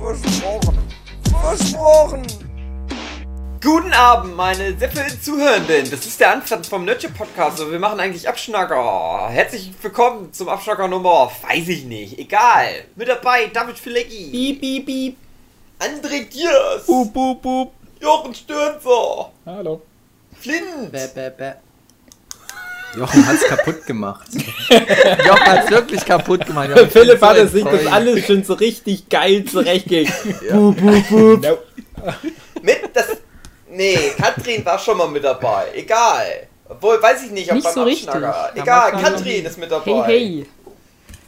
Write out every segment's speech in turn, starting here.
Versprochen. Versprochen. Guten Abend, meine sehr verehrten Zuhörenden. Das ist der Anfang vom Nötche Podcast und wir machen eigentlich Abschnacker. Herzlich willkommen zum Abschnacker Nummer, weiß ich nicht, egal. Mit dabei David Filecki. Piep, piep, piep. André Diers. Boop, boop, boop. Jochen Stürzer. Hallo. Flint. Bäh, bäh, bäh. Jochen hat's kaputt gemacht. Jochen hat's wirklich kaputt gemacht. Jochen, Philipp so hatte sich das alles schon so richtig geil zurechtgelegt. Ja. Nope. Mit das. Nee, Katrin war schon mal mit dabei. Egal. Obwohl, weiß ich nicht, ob Nicht beim so richtig. Abschnacker. Egal, Katrin ist mit dabei. Hey, hey.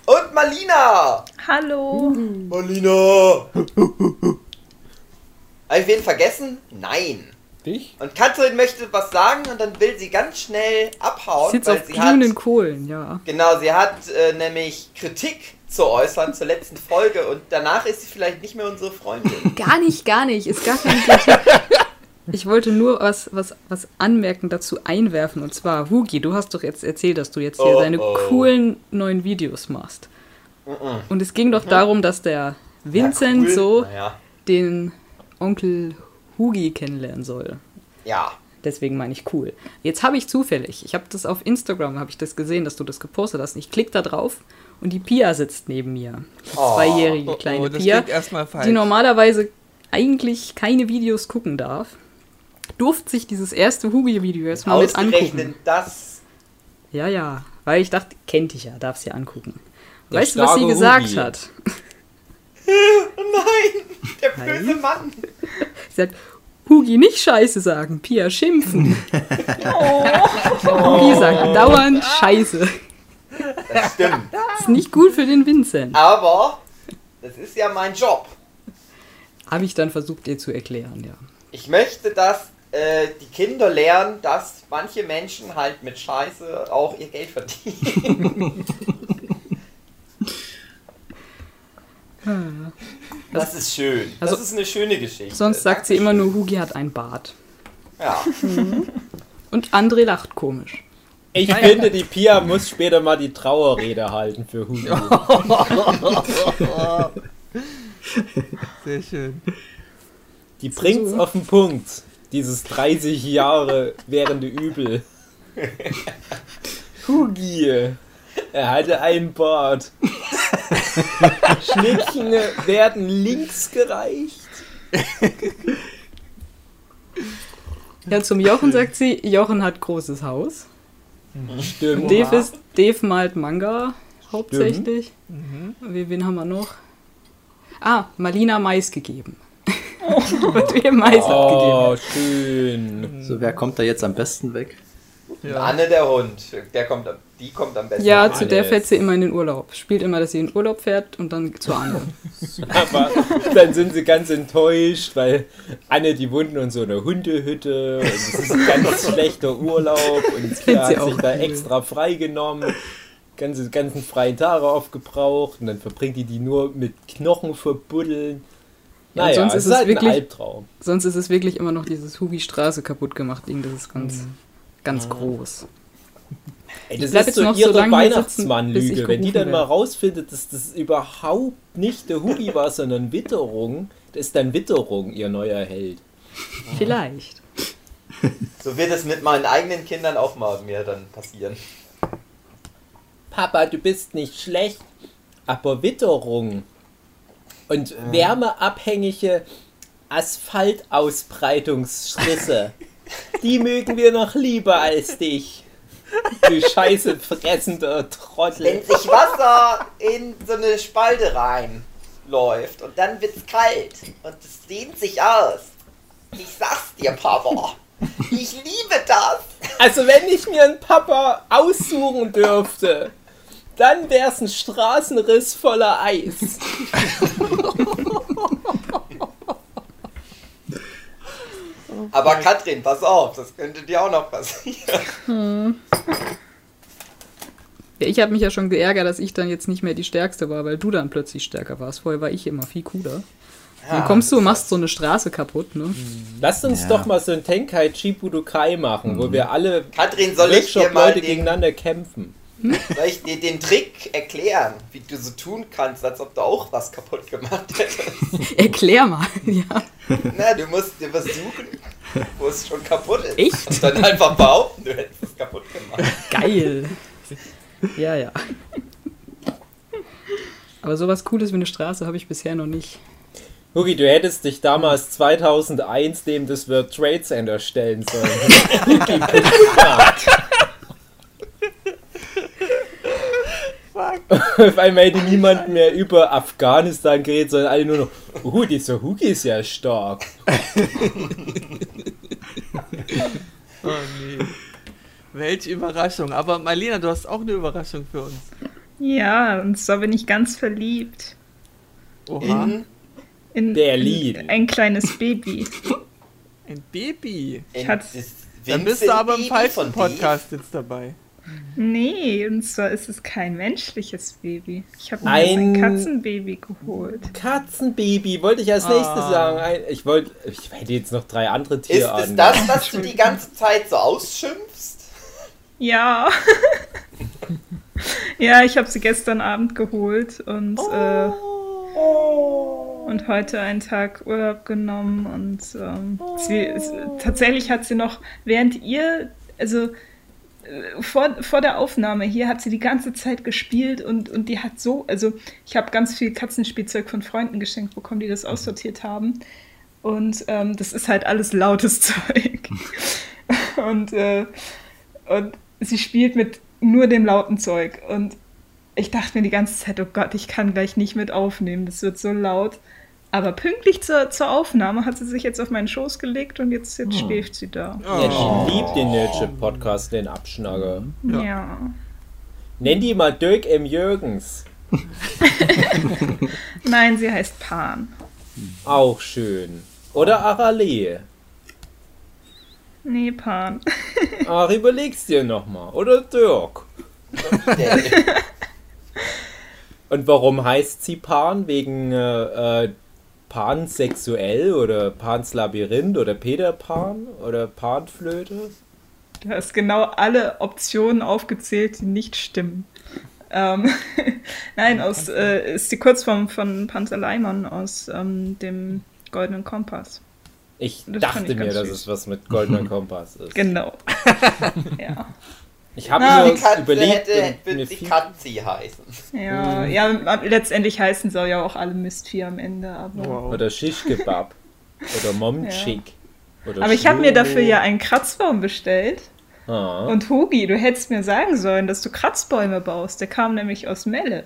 Und Malina. Hallo. Malina. Habe ich wen vergessen? Nein. Dich? Und Katrin möchte was sagen und dann will sie ganz schnell abhauen, Sitzt weil auf sie hat, Kohlen, ja. genau, sie hat äh, nämlich Kritik zu äußern zur letzten Folge und danach ist sie vielleicht nicht mehr unsere Freundin. Gar nicht, gar nicht. Ist gar kein Kritik. Ich wollte nur was, was, was anmerken dazu einwerfen. Und zwar, Hugi, du hast doch jetzt erzählt, dass du jetzt hier Oh, deine oh. coolen neuen Videos machst. Mhm. Und es ging doch darum, dass der Vincent Ja, cool. so Naja, den Onkel Hugi kennenlernen soll. ja. Deswegen meine ich cool. Jetzt habe ich zufällig, ich habe das auf Instagram, habe ich das gesehen, dass du das gepostet hast. Ich klicke da drauf und die Pia sitzt neben mir. Die Oh. zweijährige Oh, kleine oh, das Pia, die normalerweise eigentlich keine Videos gucken darf. Durfte sich dieses erste Hugi-Video jetzt mal mit Ausgerechnet angucken. das. Ja, ja, weil ich dachte, kennt dich ja, darf sie angucken. Der weißt du, was sie gesagt Hugi. hat? Oh nein, der böse Nein. Mann. Sie hat, Hugi nicht Scheiße sagen, Pia schimpfen. Hugi sagt dauernd Scheiße. Das stimmt. Ist nicht gut für den Vincent. Aber das ist ja mein Job. Habe ich dann versucht, ihr zu erklären, ja. Ich möchte, dass äh, die Kinder lernen, dass manche Menschen halt mit Scheiße auch ihr Geld verdienen. Das ist schön. Das Also- ist eine schöne Geschichte. Sonst sagt sie immer nur, Hugi hat ein Bart. Ja. Und André lacht komisch. Ich finde, die Pia muss später mal die Trauerrede halten für Hugi. Sehr schön. Die bringt's auf den Punkt. Dieses 30 Jahre währende Übel. Hugi. Er hatte einen Bart. Schnittchen werden links gereicht. Ja, zum Jochen sagt sie, Jochen hat großes Haus. Stimmt. Dave, ist, Dave malt Manga hauptsächlich. Wie, wen haben wir noch? Ah, Malina Mais gegeben. Und ihr Mais abgegeben. Oh, schön. So, wer kommt da jetzt am besten weg? Anne der Hund. Der kommt am, die kommt am besten. Ja, zu der fährt sie immer in den Urlaub. Spielt immer, dass sie in den Urlaub fährt und dann zur Anne. Aber dann sind sie ganz enttäuscht, weil Anne, die wohnt in so einer Hundehütte und es ist ein ganz schlechter Urlaub und sie hat sie sich auch da extra freigenommen, ganze ganzen freien Tage aufgebraucht und dann verbringt die die nur mit Knochen verbuddeln. Ja, Naja, sonst es ist ist es halt wirklich- ein Albtraum. Sonst ist es wirklich immer noch dieses Hugi-Straße kaputt gemacht Ding. Das ist ganz, ganz groß. Ey, das ist jetzt so noch so ihre bis Weihnachtsmann-Lüge. Wenn die dann mal rausfindet, dass das überhaupt nicht der Hugi war, sondern Witterung, das ist dann Witterung ihr neuer Held. Vielleicht. So wird es mit meinen eigenen Kindern auch mal mir dann passieren. Papa, du bist nicht schlecht, aber Witterung und wärmeabhängige Asphaltausbreitungsrisse, die mögen wir noch lieber als dich. Du scheiße fressender Trottel. Wenn sich Wasser in so eine Spalte reinläuft und dann wird's kalt und es dehnt sich aus. Ich sag's dir, Papa. Ich liebe das. Also wenn ich mir einen Papa aussuchen dürfte, dann wär's ein Straßenriss voller Eis. Aber Katrin, pass auf, das könnte dir auch noch passieren. Ja, ich habe mich ja schon geärgert, dass ich dann jetzt nicht mehr die Stärkste war, weil du dann plötzlich stärker warst. Vorher war ich immer viel cooler. dann kommst du und machst so eine Straße kaputt, ne? Lasst uns Ja. doch mal so ein Tenkaichi Budokai machen, wo wir alle Katrin, soll ich dir mal gegeneinander kämpfen. Soll ich dir den Trick erklären, wie du so tun kannst, als ob du auch was kaputt gemacht hättest? Erklär mal, ja. Na, du musst dir was suchen, wo es schon kaputt ist. Echt? Und dann einfach behaupten, du hättest es kaputt gemacht. Geil. Ja, ja. Aber sowas Cooles wie eine Straße habe ich bisher noch nicht. Hugi, du hättest dich damals 2001 dem das World Trade Center stellen sollen. Auf einmal hätte niemand mehr über Afghanistan geredet, sondern alle nur noch, uh, dieser Hugi ist ja stark. Oh nee. Welche Überraschung. Aber Marlena, du hast auch eine Überraschung für uns. Ja, und zwar bin ich ganz verliebt Oha. In, in, Berlin. in ein kleines Baby. Ein Baby. in hatte- Dann bist du aber im falschen Podcast jetzt dabei. Nee, und zwar ist es kein menschliches Baby. Ich habe mir Ein- ein Katzenbaby geholt. Katzenbaby, wollte ich als nächstes Ah. sagen. Ein- Ich wollte, ich hätte jetzt noch drei andere Ist Tierarten. es das, was du die ganze Zeit so ausschimpfst? Ja. ja, ich habe sie gestern Abend geholt und, äh, und heute einen Tag Urlaub genommen und ähm, sie, es, tatsächlich hat sie noch, während ihr, also äh, vor, vor der Aufnahme hier hat sie die ganze Zeit gespielt und, und die hat so, also ich habe ganz viel Katzenspielzeug von Freunden geschenkt bekommen, die das aussortiert haben. Und ähm, das ist halt alles lautes Zeug. und, äh, und sie spielt mit nur dem lauten Zeug. Und ich dachte mir die ganze Zeit, oh Gott, ich kann gleich nicht mit aufnehmen, das wird so laut. Aber pünktlich zur, zur Aufnahme hat sie sich jetzt auf meinen Schoß gelegt und jetzt, jetzt schläft sie da. Ja, ich liebe den Nerdship-Podcast, den Abschnacker. Ja. Ja. Nenn die mal Dirk M. Jürgens. Nein, sie heißt Pan. Auch schön. Oder Aralee. Nee, Pan. Ach, überleg's dir nochmal. Oder Dirk. Und warum heißt sie Pan? Wegen äh, äh, pansexuell oder Pans Labyrinth oder Peter Pan oder Panflöte? Du hast genau alle Optionen aufgezählt, die nicht stimmen. Ähm, Nein, aus, äh, ist die Kurzform von Panzer Leimann aus ähm, dem Goldenen Kompass. Ich Das dachte ich mir, dass süß. es was mit goldener Kompass ist. Genau. ja. Ich habe Na, mir die Katze überlegt hätte, und mir die Katzi heißen. Ja, ja, letztendlich heißen sie ja auch alle Mistvieh am Ende, aber. Wow. oder Shish-Kebab oder Momchik. Oder Aber ich habe mir dafür ja einen Kratzbaum bestellt. Ah. Und Hugi, du hättest mir sagen sollen, dass du Kratzbäume baust. Der kam nämlich aus Melle.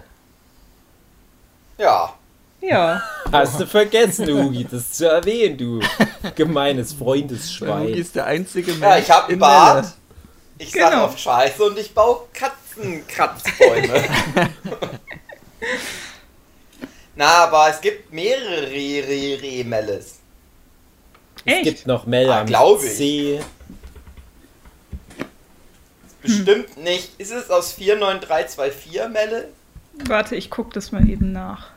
Ja. Ja. Hast du vergessen, Ugi, das zu erwähnen, du gemeines Hugi Freundesschwein. ist der einzige Mensch Ja, ich habe in einen Bart. Melle. Ich sag Genau. auf Scheiße und ich baue Katzenkratzbäume. Na, aber es gibt mehrere Re Re Re Melles. Es Echt? gibt noch Mel Ah, am glaub ich. See. Bestimmt nicht. Ist es aus 49324 Melle? Warte, ich guck das mal eben nach.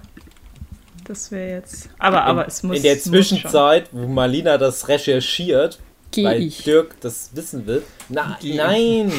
Das wäre jetzt. Aber, aber es muss. In der. Zwischenzeit, wo Marlina das recherchiert, Geh weil ich. Dirk das wissen will. Na, nein!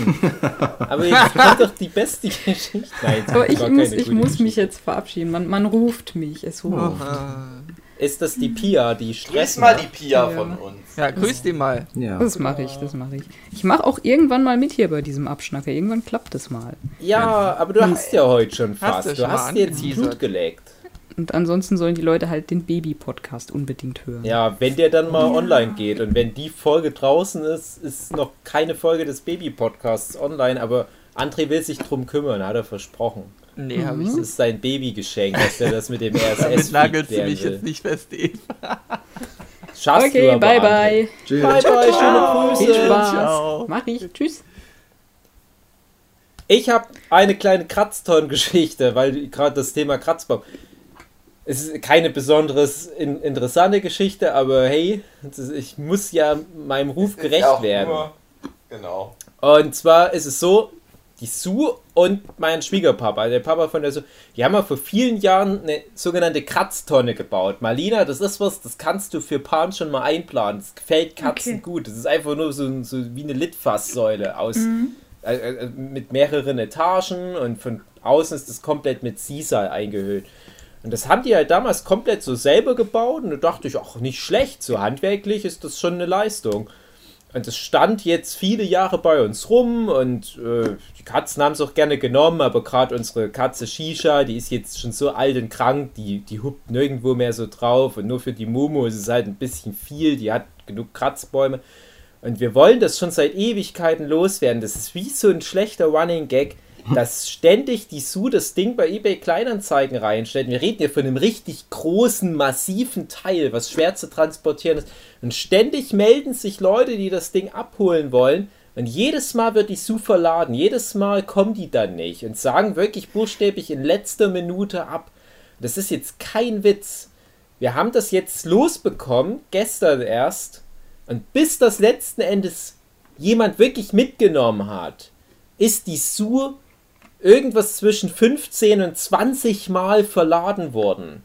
Aber jetzt kommt doch die beste Geschichte. Nein, das Aber ich muss, ich muss mich jetzt verabschieden. Man, man ruft mich. Es ruft. Ah. Ist das die Pia, die Grüß Stress mal die? Pia Ja. von uns. Ja, grüß die mal. Ja. Das mache ich, das mache ich. Ich mache auch irgendwann mal mit hier bei diesem Abschnacker. Irgendwann klappt es mal. Ja, aber du hast ja heute schon Hast fast. du Du schon mal hast jetzt angeteasert. Blut geleckt. Und ansonsten sollen die Leute halt den Baby-Podcast unbedingt hören. Ja, wenn der dann mal online geht und wenn die Folge draußen ist, ist noch keine Folge des Baby-Podcasts online, aber André will sich drum kümmern, hat er versprochen. Nee, hab ich Das nicht. ist sein Babygeschenk, dass er das mit dem Damit RSS nagelst du mich jetzt nicht fest, Eva. Schaffst Okay, du aber, bye bye. Tschüss. Bye bye, schöne Viel Grüße. Spaß. Ciao. Mach ich. Tschüss. Ich habe eine kleine Kratzton-Geschichte, weil gerade das Thema Kratzbaum. Es ist keine besonders in, interessante Geschichte, aber hey, ist, ich muss ja meinem Ruf gerecht werden. Nur, genau. Und zwar ist es so, die Sue und mein Schwiegerpapa, der Papa von der Sue, die haben ja vor vielen Jahren eine sogenannte Kratztonne gebaut. Marlina, das ist was, das kannst du für Pan schon mal einplanen. Das gefällt Katzen okay. gut. Das ist einfach nur so, so wie eine Litfaßsäule aus mhm. äh, äh, mit mehreren Etagen und von außen ist das komplett mit Sisal eingehüllt. Und das haben die halt damals komplett so selber gebaut und da dachte ich, auch nicht schlecht, so handwerklich ist das schon eine Leistung. Und es stand jetzt viele Jahre bei uns rum und äh, die Katzen haben es auch gerne genommen, aber gerade unsere Katze Shisha, die ist jetzt schon so alt und krank, die, die huppt nirgendwo mehr so drauf und nur für die Momo ist es halt ein bisschen viel, die hat genug Kratzbäume. Und wir wollen das schon seit Ewigkeiten loswerden. Das ist wie so ein schlechter Running Gag dass ständig die Sue das Ding bei eBay Kleinanzeigen reinstellt. Wir reden hier von einem richtig großen, massiven Teil, was schwer zu transportieren ist. Und ständig melden sich Leute, die das Ding abholen wollen. Und jedes Mal wird die Sue verladen. Jedes Mal kommen die dann nicht und sagen wirklich buchstäblich in letzter Minute ab. Das ist jetzt kein Witz. Wir haben das jetzt losbekommen, gestern erst. Und bis das letzten Endes jemand wirklich mitgenommen hat, ist die Sue irgendwas zwischen 15 und 20 Mal verladen worden.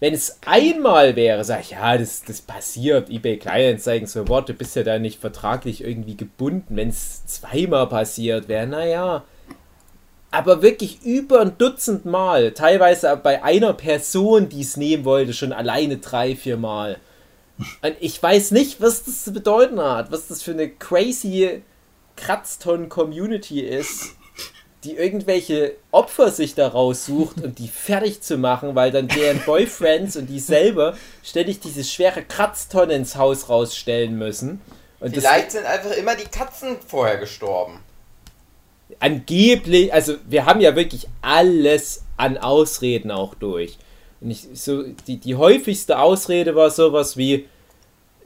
Wenn es einmal wäre, sag ich, ja, das, das passiert, eBay Kleinanzeigen, so Worte, bist ja da nicht vertraglich irgendwie gebunden. Wenn es zweimal passiert wäre, naja. Aber wirklich über ein Dutzend Mal, teilweise bei einer Person, die es nehmen wollte, schon alleine drei, vier Mal. Und ich weiß nicht, was das zu bedeuten hat, was das für eine crazy Kratzton-Community ist die irgendwelche Opfer sich da raussucht und die fertig zu machen, weil dann deren Boyfriends und die selber ständig diese schwere Kratztonne ins Haus rausstellen müssen. Und Vielleicht sind einfach immer die Katzen vorher gestorben. Angeblich, also wir haben ja wirklich alles an Ausreden auch durch. Und ich, so, die, die häufigste Ausrede war sowas wie,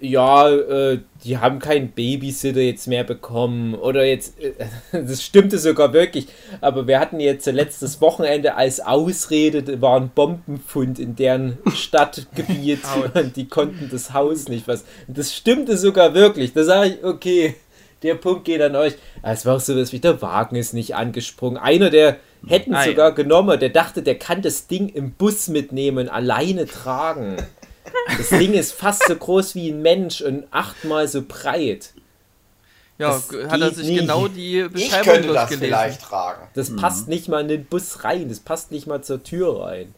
ja, äh, die haben keinen Babysitter jetzt mehr bekommen. Oder jetzt, äh, das stimmte sogar wirklich. Aber wir hatten jetzt letztes Wochenende als Ausrede, war ein Bombenfund in deren Stadtgebiet und die konnten das Haus nicht was. Das stimmte sogar wirklich. Da sage ich, okay, der Punkt geht an euch. Es war auch so, dass wie der Wagen ist nicht angesprungen. Einer, der hätten Nein. sogar genommen, der dachte, der kann das Ding im Bus mitnehmen, alleine tragen. Das Ding ist fast so groß wie ein Mensch und achtmal so breit. Ja, das hat er sich nie. genau die Beschreibung ich könnte das vielleicht tragen. Das mhm. passt nicht mal in den Bus rein, das passt nicht mal zur Tür rein.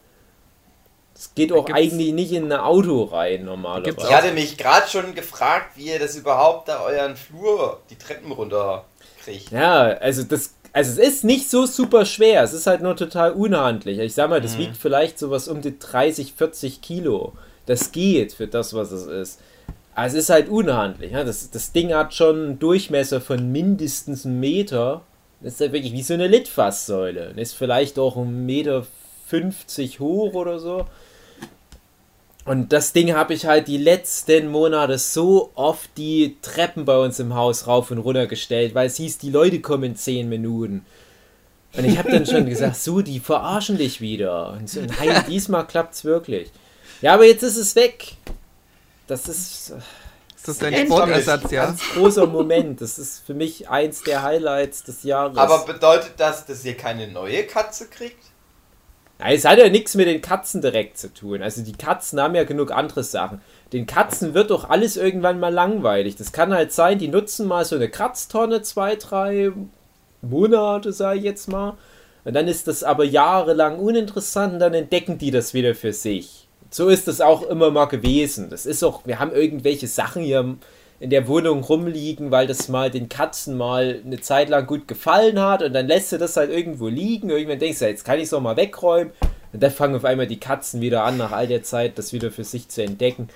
Das geht auch Gibt's eigentlich nicht in ein Auto rein normalerweise. Ich hatte mich gerade schon gefragt, wie ihr das überhaupt da euren Flur, die Treppen runter kriegt. Ja, also das also es ist nicht so super schwer, es ist halt nur total unhandlich. Ich sag mal, das mhm. wiegt vielleicht sowas um die 30, 40 Kilo. Das geht für das, was es ist. Aber es ist halt unhandlich. Ja? Das, das Ding hat schon einen Durchmesser von mindestens einem Meter. Das ist halt wirklich wie so eine Litfaßsäule. ist vielleicht auch ein Meter 50 hoch oder so. Und das Ding habe ich halt die letzten Monate so oft die Treppen bei uns im Haus rauf und runter gestellt, weil es hieß, die Leute kommen in 10 Minuten. Und ich habe dann schon gesagt, so, die verarschen dich wieder. Und so, nein, diesmal klappt es wirklich. Ja, aber jetzt ist es weg. Das ist. Ist das dein Sportersatz, ja? Ganz großer Moment. Das ist für mich eins der Highlights des Jahres. Aber bedeutet das, dass ihr keine neue Katze kriegt? Ja, es hat ja nichts mit den Katzen direkt zu tun. Also die Katzen haben ja genug andere Sachen. Den Katzen wird doch alles irgendwann mal langweilig. Das kann halt sein, die nutzen mal so eine Kratztonne zwei, drei Monate, sage ich jetzt mal. Und dann ist das aber jahrelang uninteressant und dann entdecken die das wieder für sich so ist es auch immer mal gewesen. Das ist auch, wir haben irgendwelche Sachen hier in der Wohnung rumliegen, weil das mal den Katzen mal eine Zeit lang gut gefallen hat und dann lässt du das halt irgendwo liegen. Irgendwann denkst du, jetzt kann ich es auch mal wegräumen. Und dann fangen auf einmal die Katzen wieder an, nach all der Zeit das wieder für sich zu entdecken.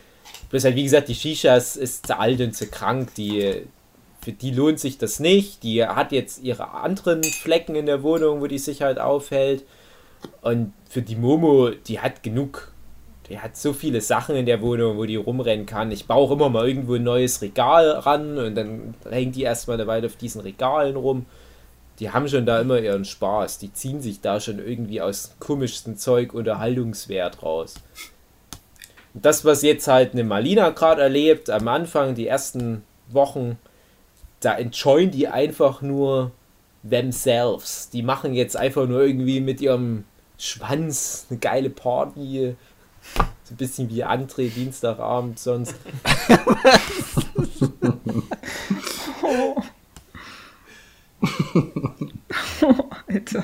Bloß halt, wie gesagt, die Shisha ist, ist zu alt und zu krank. Die, für die lohnt sich das nicht. Die hat jetzt ihre anderen Flecken in der Wohnung, wo die sich halt aufhält. Und für die Momo, die hat genug der hat so viele Sachen in der Wohnung, wo die rumrennen kann. Ich baue immer mal irgendwo ein neues Regal ran und dann hängt die erstmal eine Weile auf diesen Regalen rum. die haben schon da immer ihren Spaß. Die ziehen sich da schon irgendwie aus komischsten Zeug Unterhaltungswert raus. Und das, was jetzt halt eine Malina gerade erlebt, am Anfang, die ersten Wochen, da enjoyen die einfach nur themselves. Die machen jetzt einfach nur irgendwie mit ihrem Schwanz eine geile Party. So ein bisschen wie André Dienstagabend sonst. Alter.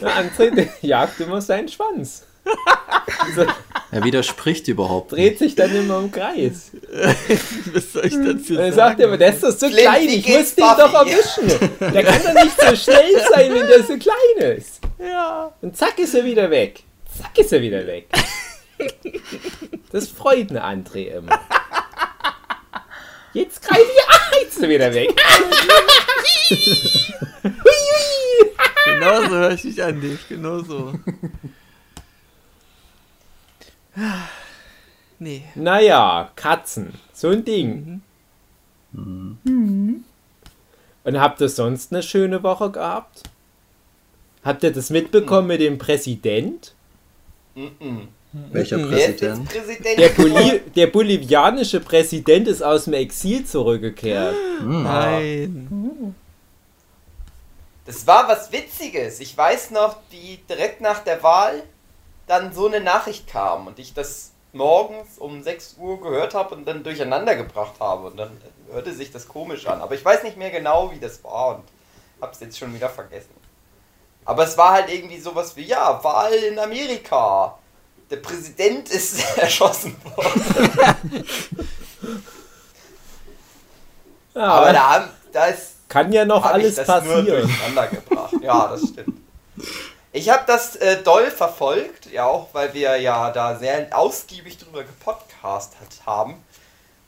Ja, André der jagt immer seinen Schwanz. Also, Er widerspricht überhaupt. nicht. dreht sich dann immer im Kreis. Was soll ich dazu sagen? sagt er, aber der ist doch so Flint, klein, ich muss den doch erwischen. Der kann doch nicht so schnell sein, wenn der so klein ist. Ja. Und zack ist er wieder weg. Zack ist er wieder weg. Das freut eine André immer. Jetzt greife ich, ah, jetzt ist er wieder weg. Genau so höre ich dich an, Dave. Genau so. Nee. Naja, Katzen. So ein Ding. Und habt ihr sonst eine schöne Woche gehabt? Habt ihr das mitbekommen mit dem Präsident? Welcher Wer ist jetzt Präsident? Präsident? Der, Boli der bolivianische Präsident ist aus dem Exil zurückgekehrt. Nein. Das war was Witziges. Ich weiß noch, wie direkt nach der Wahl dann so eine Nachricht kam und ich das morgens um 6 Uhr gehört habe und dann durcheinander gebracht habe. Und dann hörte sich das komisch an. Aber ich weiß nicht mehr genau, wie das war und hab's jetzt schon wieder vergessen. Aber es war halt irgendwie sowas wie, ja, Wahl in Amerika. Der Präsident ist erschossen worden. Ja, Aber da, da ist kann ja noch alles ich das nur passieren. durcheinander gebracht. Ja, das stimmt. Ich habe das äh, doll verfolgt, ja auch, weil wir ja da sehr ausgiebig drüber gepodcastet haben.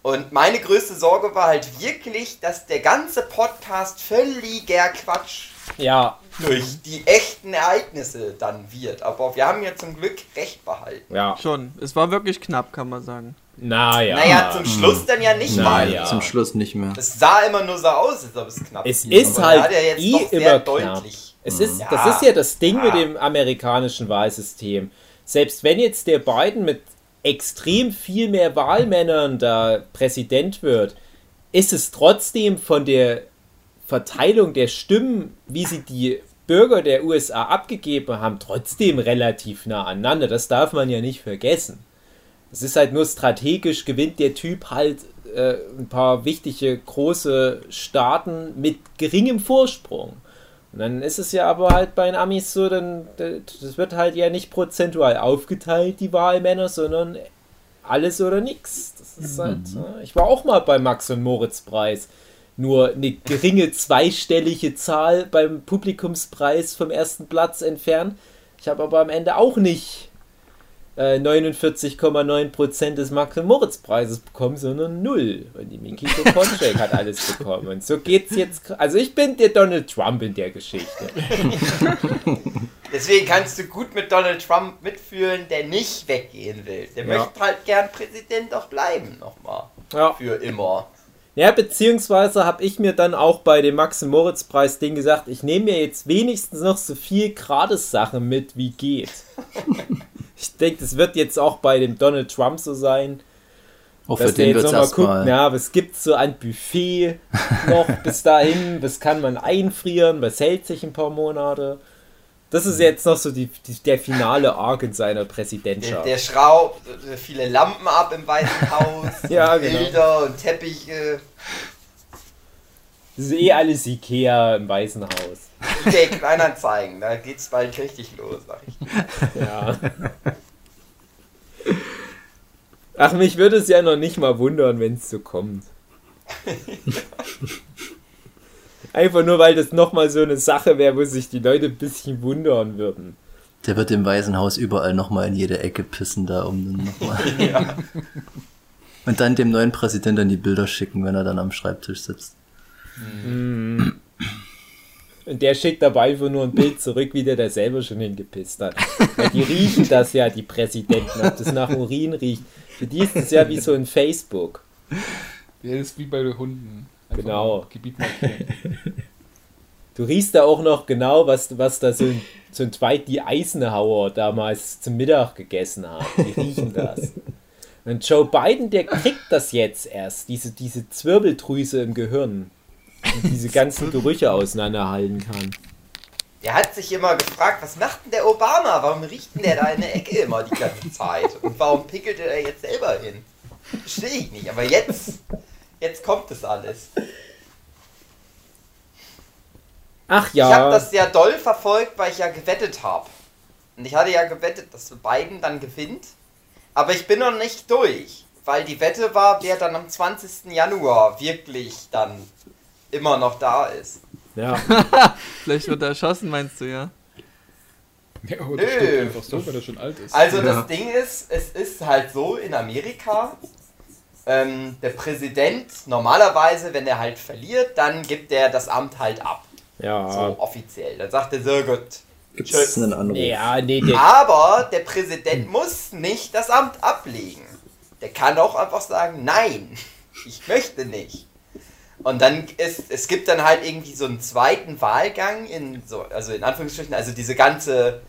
Und meine größte Sorge war halt wirklich, dass der ganze Podcast völliger Quatsch Ja, durch die echten Ereignisse dann wird. Aber wir haben ja zum Glück recht behalten. ja. Schon. Es war wirklich knapp, kann man sagen. Naja. Naja, zum Schluss dann ja nicht Na mal. ja. Zum Schluss nicht mehr. Es sah immer nur so aus, als ob es knapp Es ist Aber halt jetzt eh doch sehr immer knapp. deutlich. Es ist, Ja. Das ist ja das Ding mit Ja. dem amerikanischen Wahlsystem. Selbst wenn jetzt der Biden mit extrem viel mehr Wahlmännern da Präsident wird, ist es trotzdem von der Verteilung der Stimmen, wie sie die Bürger der USA abgegeben haben, trotzdem relativ nah aneinander. Das darf man ja nicht vergessen. Es ist halt nur strategisch, gewinnt der Typ halt äh, ein paar wichtige große Staaten mit geringem Vorsprung. Und dann ist es ja aber halt bei den Amis so, dann das wird halt ja nicht prozentual aufgeteilt, die Wahlmänner, sondern alles oder nichts. Das ist halt. äh, Ich war auch mal beim Max und Moritz Preis. Nur eine geringe zweistellige Zahl beim Publikumspreis vom ersten Platz entfernt. Ich habe aber am Ende auch nicht äh, 49,9% des Max und Moritz Preises bekommen, sondern null. Und die Minky Kokonschek hat alles bekommen. Und so geht's jetzt. Also ich bin der Donald Trump in der Geschichte. Deswegen kannst du gut mit Donald Trump mitfühlen, der nicht weggehen will. Der Ja. möchte halt gern Präsident auch bleiben, nochmal. Ja. Für immer. Ja, beziehungsweise habe ich mir dann auch bei dem Max und Moritz Preis Ding gesagt, ich nehme mir jetzt wenigstens noch so viel Gratis-Sachen mit, wie geht. ich denke, das wird jetzt auch bei dem Donald Trump so sein. Auch für dass der den jetzt wird guckt, erstmal. na, was gibt's so an Buffet noch bis dahin, was kann man einfrieren, was hält sich ein paar Monate. Das ist jetzt noch so die, die, der finale Arc in seiner Der, Präsidentschaft. der schraubt äh, viele Lampen ab im Weißen Haus. Ja, genau. Bilder und Teppiche. Das ist eh alles Ikea im Weißen Haus. eBay Kleinanzeigen. Da geht's bald richtig los, sag ich. Ja. Ach, mich würde es ja noch nicht mal wundern, wenn es so kommt. Einfach nur, weil das nochmal so eine Sache wäre, wo sich die Leute ein bisschen wundern würden. Der wird im Weißen Haus überall nochmal in jede Ecke pissen, da um dann nochmal. Und dann dem neuen Präsidenten die Bilder schicken, wenn er dann am Schreibtisch sitzt. Und der schickt dabei einfach nur ein Bild zurück, wie der da selber schon hingepisst hat. Weil die riechen das ja, die Präsidenten, ob das nach Urin riecht. Für die ist das ja wie so ein Facebook. Ja, das ist wie bei den Hunden. Einfach Genau. mal Gebiet markieren. du riechst da auch noch genau, was, was da so ein, so ein Dwight die Eisenhower damals zum Mittag gegessen hat. Die riechen das. Und Joe Biden, der kriegt das jetzt erst, diese, diese Zwirbeldrüse im Gehirn. Und diese ganzen Gerüche auseinanderhalten kann. Der hat sich immer gefragt, was macht denn der Obama? Warum riecht denn der da in der Ecke immer die ganze Zeit? Und warum pickelt er jetzt selber hin? Verstehe ich nicht, aber jetzt, jetzt kommt es alles. Ach Ich habe ja, das ja doll verfolgt, weil ich ja gewettet habe. Und ich hatte ja gewettet, dass Biden dann gewinnt. Aber ich bin noch nicht durch. Weil die Wette war, wer dann am 20. Januar wirklich dann immer noch da ist. ja. Vielleicht wird er erschossen, meinst du, ja? Ja, aber der Nö. einfach so, weil er schon alt ist. Also Ja. das Ding ist, es ist halt so in Amerika, ähm, der Präsident normalerweise, wenn er halt verliert, dann gibt er das Amt halt ab. Ja. So offiziell. Dann sagt er so gut. Gibt Tschüss. einen Anruf? Ja, nee, der, Aber der Präsident muss nicht das Amt ablegen. Der kann auch einfach sagen, nein, ich möchte nicht. Und dann ist, es gibt dann halt irgendwie so einen zweiten Wahlgang in so, also in Anführungsstrichen, also diese ganze,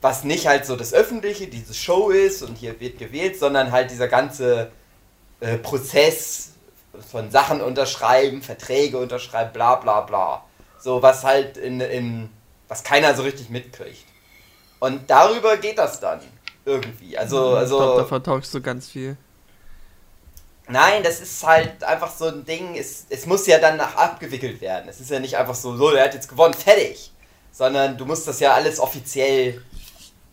was nicht halt so das Öffentliche, diese Show ist und hier wird gewählt, sondern halt dieser ganze äh, Prozess von Sachen unterschreiben, Verträge unterschreiben, bla bla bla. So was halt in, in was keiner so richtig mitkriegt. Und darüber geht das dann irgendwie. Also, ich glaube, da also vertauschst du ganz viel. nein, das ist halt einfach so ein Ding, es, es muss ja dann nach abgewickelt werden. Es ist ja nicht einfach so, so, der hat jetzt gewonnen, fertig. Sondern du musst das ja alles offiziell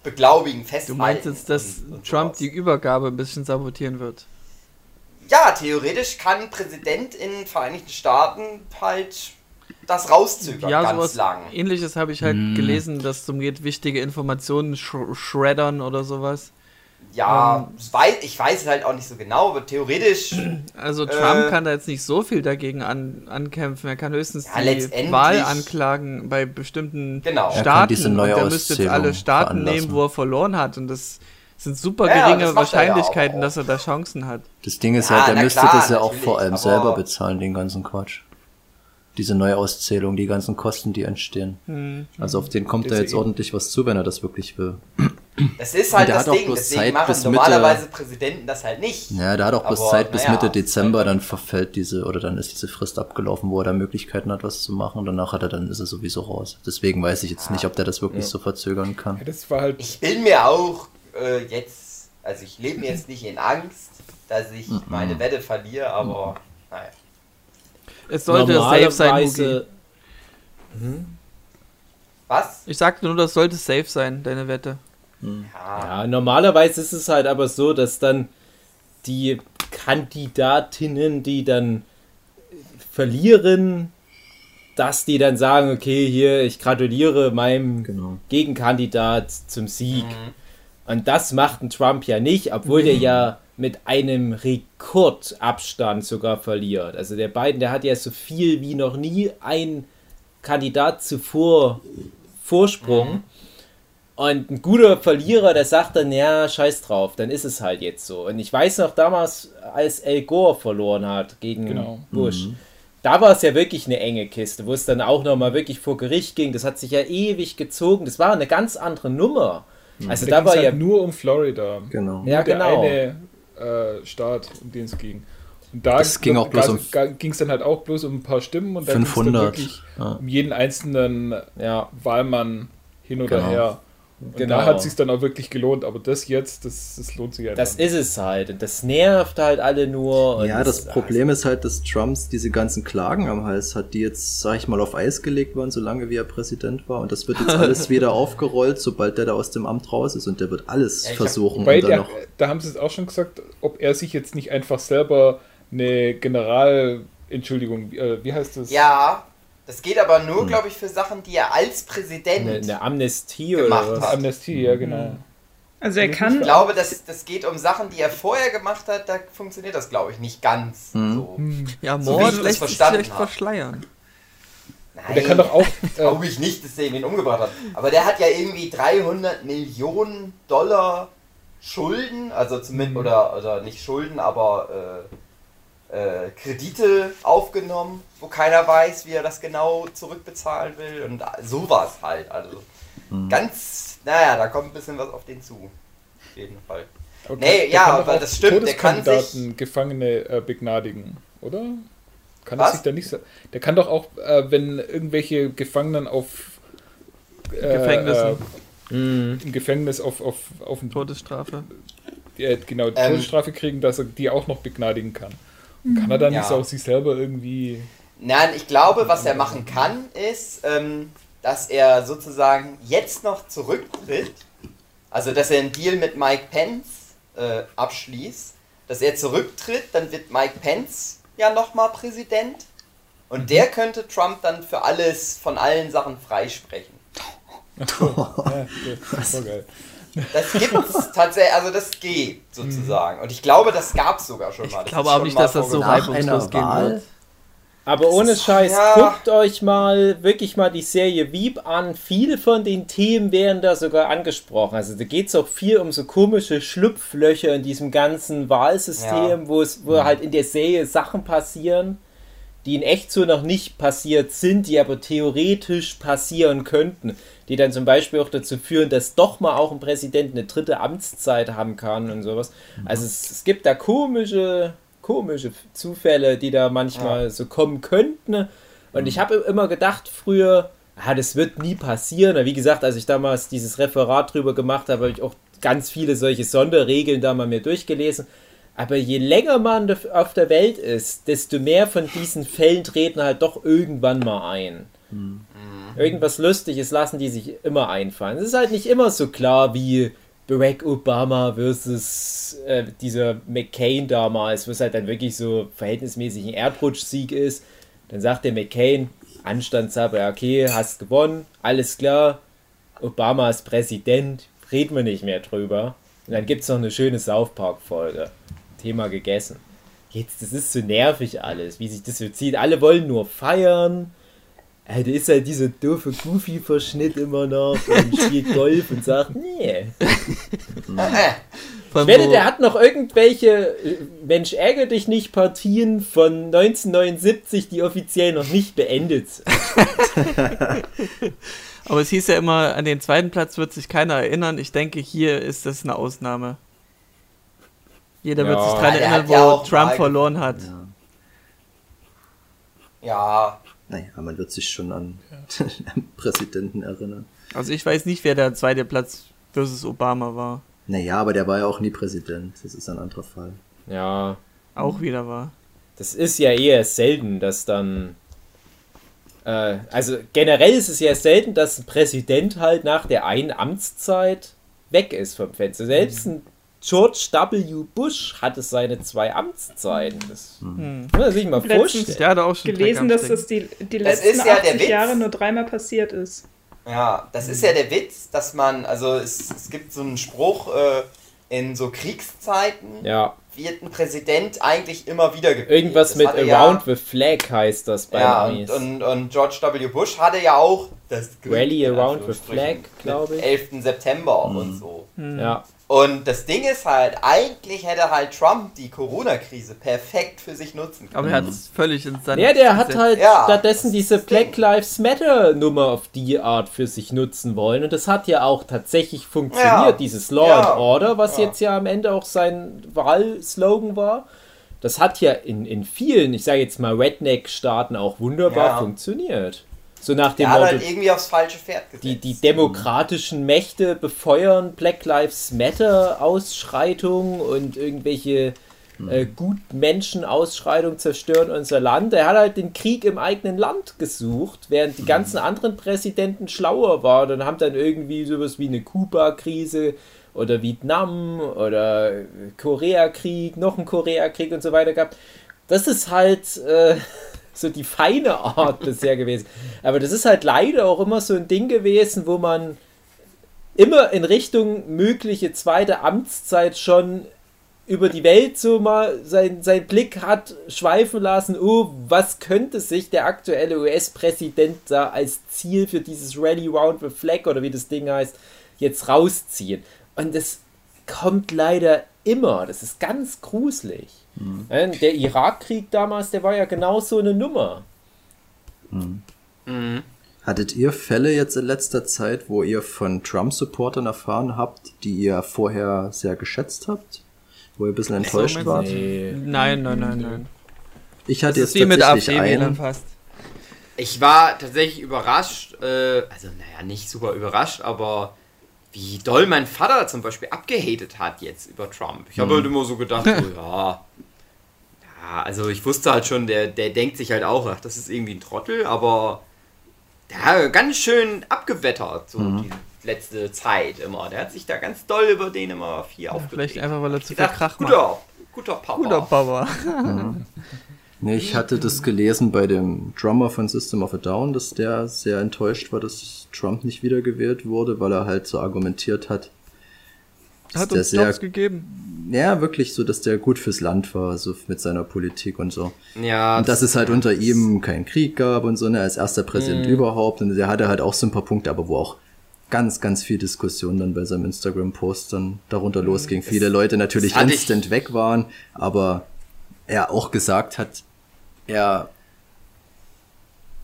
beglaubigen, Du festhalten. meinst jetzt, dass und- und Trump sowas. die Übergabe ein bisschen sabotieren wird? Ja, theoretisch kann ein Präsident in den Vereinigten Staaten halt das rauszögern, Ja, ganz sowas lang. ähnliches habe ich halt Hm. gelesen, dass es darum geht, wichtige Informationen sch shreddern oder sowas. Ja, Ähm. ich weiß, ich weiß es halt auch nicht so genau, aber theoretisch Also Trump Äh. kann da jetzt nicht so viel dagegen an ankämpfen. Er kann höchstens Ja, die Wahl anklagen bei bestimmten Genau. Er kann Staaten. diese und er müsste jetzt alle Staaten nehmen, wo er verloren hat. Und das sind super Ja, geringe er ja Wahrscheinlichkeiten, aber auch. dass er da Chancen hat. Das Ding ist Ja, halt, er müsste klar, das ja auch natürlich, vor allem aber- selber bezahlen, den ganzen Quatsch. Diese Neuauszählung, die ganzen Kosten, die entstehen. Hm. Also auf den kommt Das da jetzt ordentlich was zu, wenn er das wirklich will. Das ist halt der das hat auch Ding, bloß deswegen Zeit machen bis Mitte- normalerweise Präsidenten das halt nicht. Ja, da hat auch bloß Aber, Zeit bis naja, Mitte Dezember, dann verfällt diese, oder dann ist diese Frist abgelaufen, wo er da Möglichkeiten hat, was zu machen. Danach hat er, dann ist er sowieso raus. Deswegen weiß ich jetzt nicht, ob der das wirklich so verzögern kann. Ja, das war halt. Ich bin mir auch äh, jetzt, also ich lebe jetzt nicht in Angst, dass ich meine Wette verliere, aber naja. Es sollte safe sein, Mugi. normalerweise, Was? Ich sagte nur, das sollte safe sein, deine Wette. Ja, ja, normalerweise ist es halt aber so, dass dann die Kandidatinnen, die dann verlieren, dass die dann sagen, okay, hier, ich gratuliere meinem Genau. Gegenkandidat zum Sieg. Und das macht ein Trump ja nicht, obwohl der ja mit einem Rekordabstand sogar verliert. Also der Biden, der hat ja so viel wie noch nie ein Kandidat zuvor Vorsprung. Und ein guter Verlierer, der sagt dann, ja, scheiß drauf, dann ist es halt jetzt so. Und ich weiß noch damals, als Al Gore verloren hat gegen Genau. Bush, da war es ja wirklich eine enge Kiste, wo es dann auch nochmal wirklich vor Gericht ging. Das hat sich ja ewig gezogen. Das war eine ganz andere Nummer. Also Da da war halt ja. nur um Florida. Genau. Ja, der genau. eine äh, Staat, um den es ging. Und da Das ging auch bloß um- ging es dann halt auch bloß um ein paar Stimmen und dann ging's 500, dann wirklich ja. um jeden einzelnen Ja, Wahlmann hin oder Genau. her. Und Genau. da hat es sich dann auch wirklich gelohnt, aber das jetzt, das, das lohnt sich ja das dann. ist es halt. Und das nervt halt alle nur. Und Ja, das Problem ist halt, dass Trumps diese ganzen Klagen am Hals hat, die jetzt, sag ich mal, auf Eis gelegt waren, solange wie er Präsident war. Und das wird jetzt alles wieder aufgerollt, sobald der da aus dem Amt raus ist. Und der wird alles Ja, hab- versuchen. Dann der, noch, da haben sie es auch schon gesagt, ob er sich jetzt nicht einfach selber eine General, Entschuldigung, äh, wie heißt das? Ja, das geht aber nur, glaube ich, für Sachen, die er als Präsident. eine, eine Amnestie Gemacht oder was? hat. Amnestie, ja genau. Also er Ich kann, glaube, das, das geht um Sachen, die er vorher gemacht hat, da funktioniert das, glaube ich, nicht ganz Hm. so. Ja, So wie Mord ich das lässt sich hab. verschleiern. Nein, Und er kann doch auch, äh, glaube ich nicht, dass der ihn umgebracht hat. Aber der hat ja irgendwie 300 Millionen Dollar Schulden, also zumindest, oder, oder nicht Schulden, aber äh, Kredite aufgenommen, wo keiner weiß, wie er das genau zurückbezahlen will und sowas halt. Also ganz, naja, da kommt ein bisschen was auf den zu. Auf jeden Fall. Aber Nee, der ja, aber das stimmt, der kann sich- Todeskandidaten, Gefangene äh, begnadigen, oder? Kann Was? das sich da nicht Der kann doch auch, äh, wenn irgendwelche Gefangenen auf äh, Gefängnissen. Äh, im Gefängnis auf, auf, auf Todesstrafe. genau, die Ähm. Todesstrafe kriegen, dass er die auch noch begnadigen kann. Und kann er dann nicht Ja. auch sich selber irgendwie. Nein, ich glaube, was er machen kann, ist, ähm, dass er sozusagen jetzt noch zurücktritt. Also, dass er einen Deal mit Mike Pence äh, abschließt. Dass er zurücktritt, dann wird Mike Pence ja nochmal Präsident. Und der könnte Trump dann für alles, von allen Sachen freisprechen. Ja, das. Das gibt's tatsächlich, also das geht sozusagen. Und ich glaube, das gab's sogar schon mal. Ich glaube auch nicht, dass das so reibungslos gehen wird. Aber ohne Scheiß, ja. guckt euch mal wirklich mal die Serie Wieb an. Viele von den Themen werden da sogar angesprochen. Also da geht es auch viel um so komische Schlupflöcher in diesem ganzen Wahlsystem, Ja. wo es, wo halt in der Serie Sachen passieren, die in echt so noch nicht passiert sind, die aber theoretisch passieren könnten. Die dann zum Beispiel auch dazu führen, dass doch mal auch ein Präsident eine dritte Amtszeit haben kann und sowas. Also es, es gibt da komische, komische Zufälle, die da manchmal so kommen könnten. Und ich habe immer gedacht früher, ah, das wird nie passieren. Aber Wie gesagt, als ich damals dieses Referat drüber gemacht habe, habe ich auch ganz viele solche Sonderregeln da mal mir durchgelesen. Aber je länger man auf der Welt ist, desto mehr von diesen Fällen treten halt doch irgendwann mal ein. Irgendwas Lustiges lassen die sich immer einfallen. Es ist halt nicht immer so klar wie Barack Obama versus äh, dieser McCain damals, wo es halt dann wirklich so verhältnismäßig ein Erdrutschsieg ist. Dann sagt der McCain, Anstandssache, ja, okay, hast gewonnen, alles klar. Obama ist Präsident, reden wir nicht mehr drüber. Und dann gibt es noch eine schöne South Park-Folge. Thema gegessen. Jetzt, das ist so nervig alles, wie sich das so zieht. Alle wollen nur feiern. Äh, da ist halt dieser doofe Goofy-Verschnitt immer noch und spielt Golf und sagt, nee. Äh, Ich allem, wette, der hat noch irgendwelche äh, Mensch ärger dich nicht Partien von 1979, die offiziell noch nicht beendet sind. Aber es hieß ja immer, an den zweiten Platz wird sich keiner erinnern. Ich denke, hier ist das eine Ausnahme. Jeder wird Ja. sich daran erinnern, wo ja Trump verloren hat. Ja. ja, Naja, man wird sich schon an den Präsidenten erinnern. Also ich weiß nicht, wer der zweite Platz versus Obama war. Naja, aber der war ja auch nie Präsident. Das ist ein anderer Fall. Ja, Auch wieder war. das ist ja eher selten, dass dann. Äh, also generell ist es ja selten, dass ein Präsident halt nach der einen Amtszeit weg ist vom Fenster. Selbst ein George W. Bush hatte seine zwei Amtszeiten. Das Hm. muss man sich mal Letztens- vorstellen. Der hatte auch schon gelesen, dass das die, die Das letzten ist ja der 80 Witz. Jahre nur dreimal passiert ist. Ja, das ist ja der Witz, dass man, also es, es gibt so einen Spruch, äh, in so Kriegszeiten Ja, wird ein Präsident eigentlich immer wieder gewählt. irgendwas Das mit Around ja, the Flag heißt das bei ja, Amis. und, und, und George W. Bush hatte ja auch das Rally Around the Flag, glaube ich. mit 11. September und so. ja. Und das Ding ist halt, eigentlich hätte halt Trump die Corona-Krise perfekt für sich nutzen können. Aber er hat es völlig ins Sand Ja, der hat halt Ja, stattdessen diese. Black Lives Matter Nummer auf die Art für sich nutzen wollen. Und das hat ja auch tatsächlich funktioniert, Ja. dieses Law Ja. and Order, was Ja. jetzt ja am Ende auch sein Wahlslogan war. Das hat ja in, in vielen, ich sage jetzt mal Redneck-Staaten auch wunderbar Ja. funktioniert. So nach dem Der hat Motto, halt irgendwie aufs falsche Pferd gesetzt. die, die demokratischen Mächte befeuern Black Lives Matter Ausschreitungen und irgendwelche äh, Gutmenschen-Ausschreitungen zerstören unser Land. Er hat halt den Krieg im eigenen Land gesucht, während die ganzen anderen Präsidenten schlauer waren und haben dann irgendwie sowas wie eine Kuba-Krise oder Vietnam oder Koreakrieg, noch ein Koreakrieg und so weiter gehabt. Das ist halt äh, so die feine Art bisher gewesen. Aber das ist halt leider auch immer so ein Ding gewesen, wo man immer in Richtung mögliche zweite Amtszeit schon über die Welt so mal sein, sein Blick hat schweifen lassen, oh, was könnte sich der aktuelle US-Präsident da als Ziel für dieses Rally Round the Flag oder wie das Ding heißt, jetzt rausziehen. Und das kommt leider immer. Das ist ganz gruselig. Hm. Äh, Der Irakkrieg damals, der war ja genau so eine Nummer. Hattet ihr Fälle jetzt in letzter Zeit, wo ihr von Trump-Supportern erfahren habt, die ihr vorher sehr geschätzt habt? Wo ihr ein bisschen enttäuscht mit- wart? Nee. Nein, nein, nein, nein. Ich hatte Das ist jetzt tatsächlich einen. fast. Ich war tatsächlich überrascht, äh, also naja, nicht super überrascht, aber wie doll mein Vater zum Beispiel abgehatet hat jetzt über Trump. Ich habe halt immer so gedacht, so, ja, ja, also ich wusste halt schon, der, der denkt sich halt auch, ach, das ist irgendwie ein Trottel, aber der hat ganz schön abgewettert, so die letzte Zeit immer. Der hat sich da ganz doll über den immer viel aufgeregt. Vielleicht einfach, weil er zu viel Krach macht. guter, guter Papa. Guter Papa. Nee, ich hatte das gelesen bei dem Drummer von System of a Down, dass der sehr enttäuscht war, dass Trump nicht wiedergewählt wurde, weil er halt so argumentiert hat. dass Hat uns sehr, Jobs gegeben. ja, wirklich so, dass der gut fürs Land war, so mit seiner Politik und so. Ja, Und dass es halt unter ihm keinen Krieg gab und so, ne, als erster Präsident Mhm. überhaupt. Und der hatte halt auch so ein paar Punkte, aber wo auch ganz, ganz viel Diskussion dann bei seinem Instagram-Post dann darunter losging. Viele Leute natürlich Mhm. das ich- instant weg waren, aber er auch gesagt hat, er,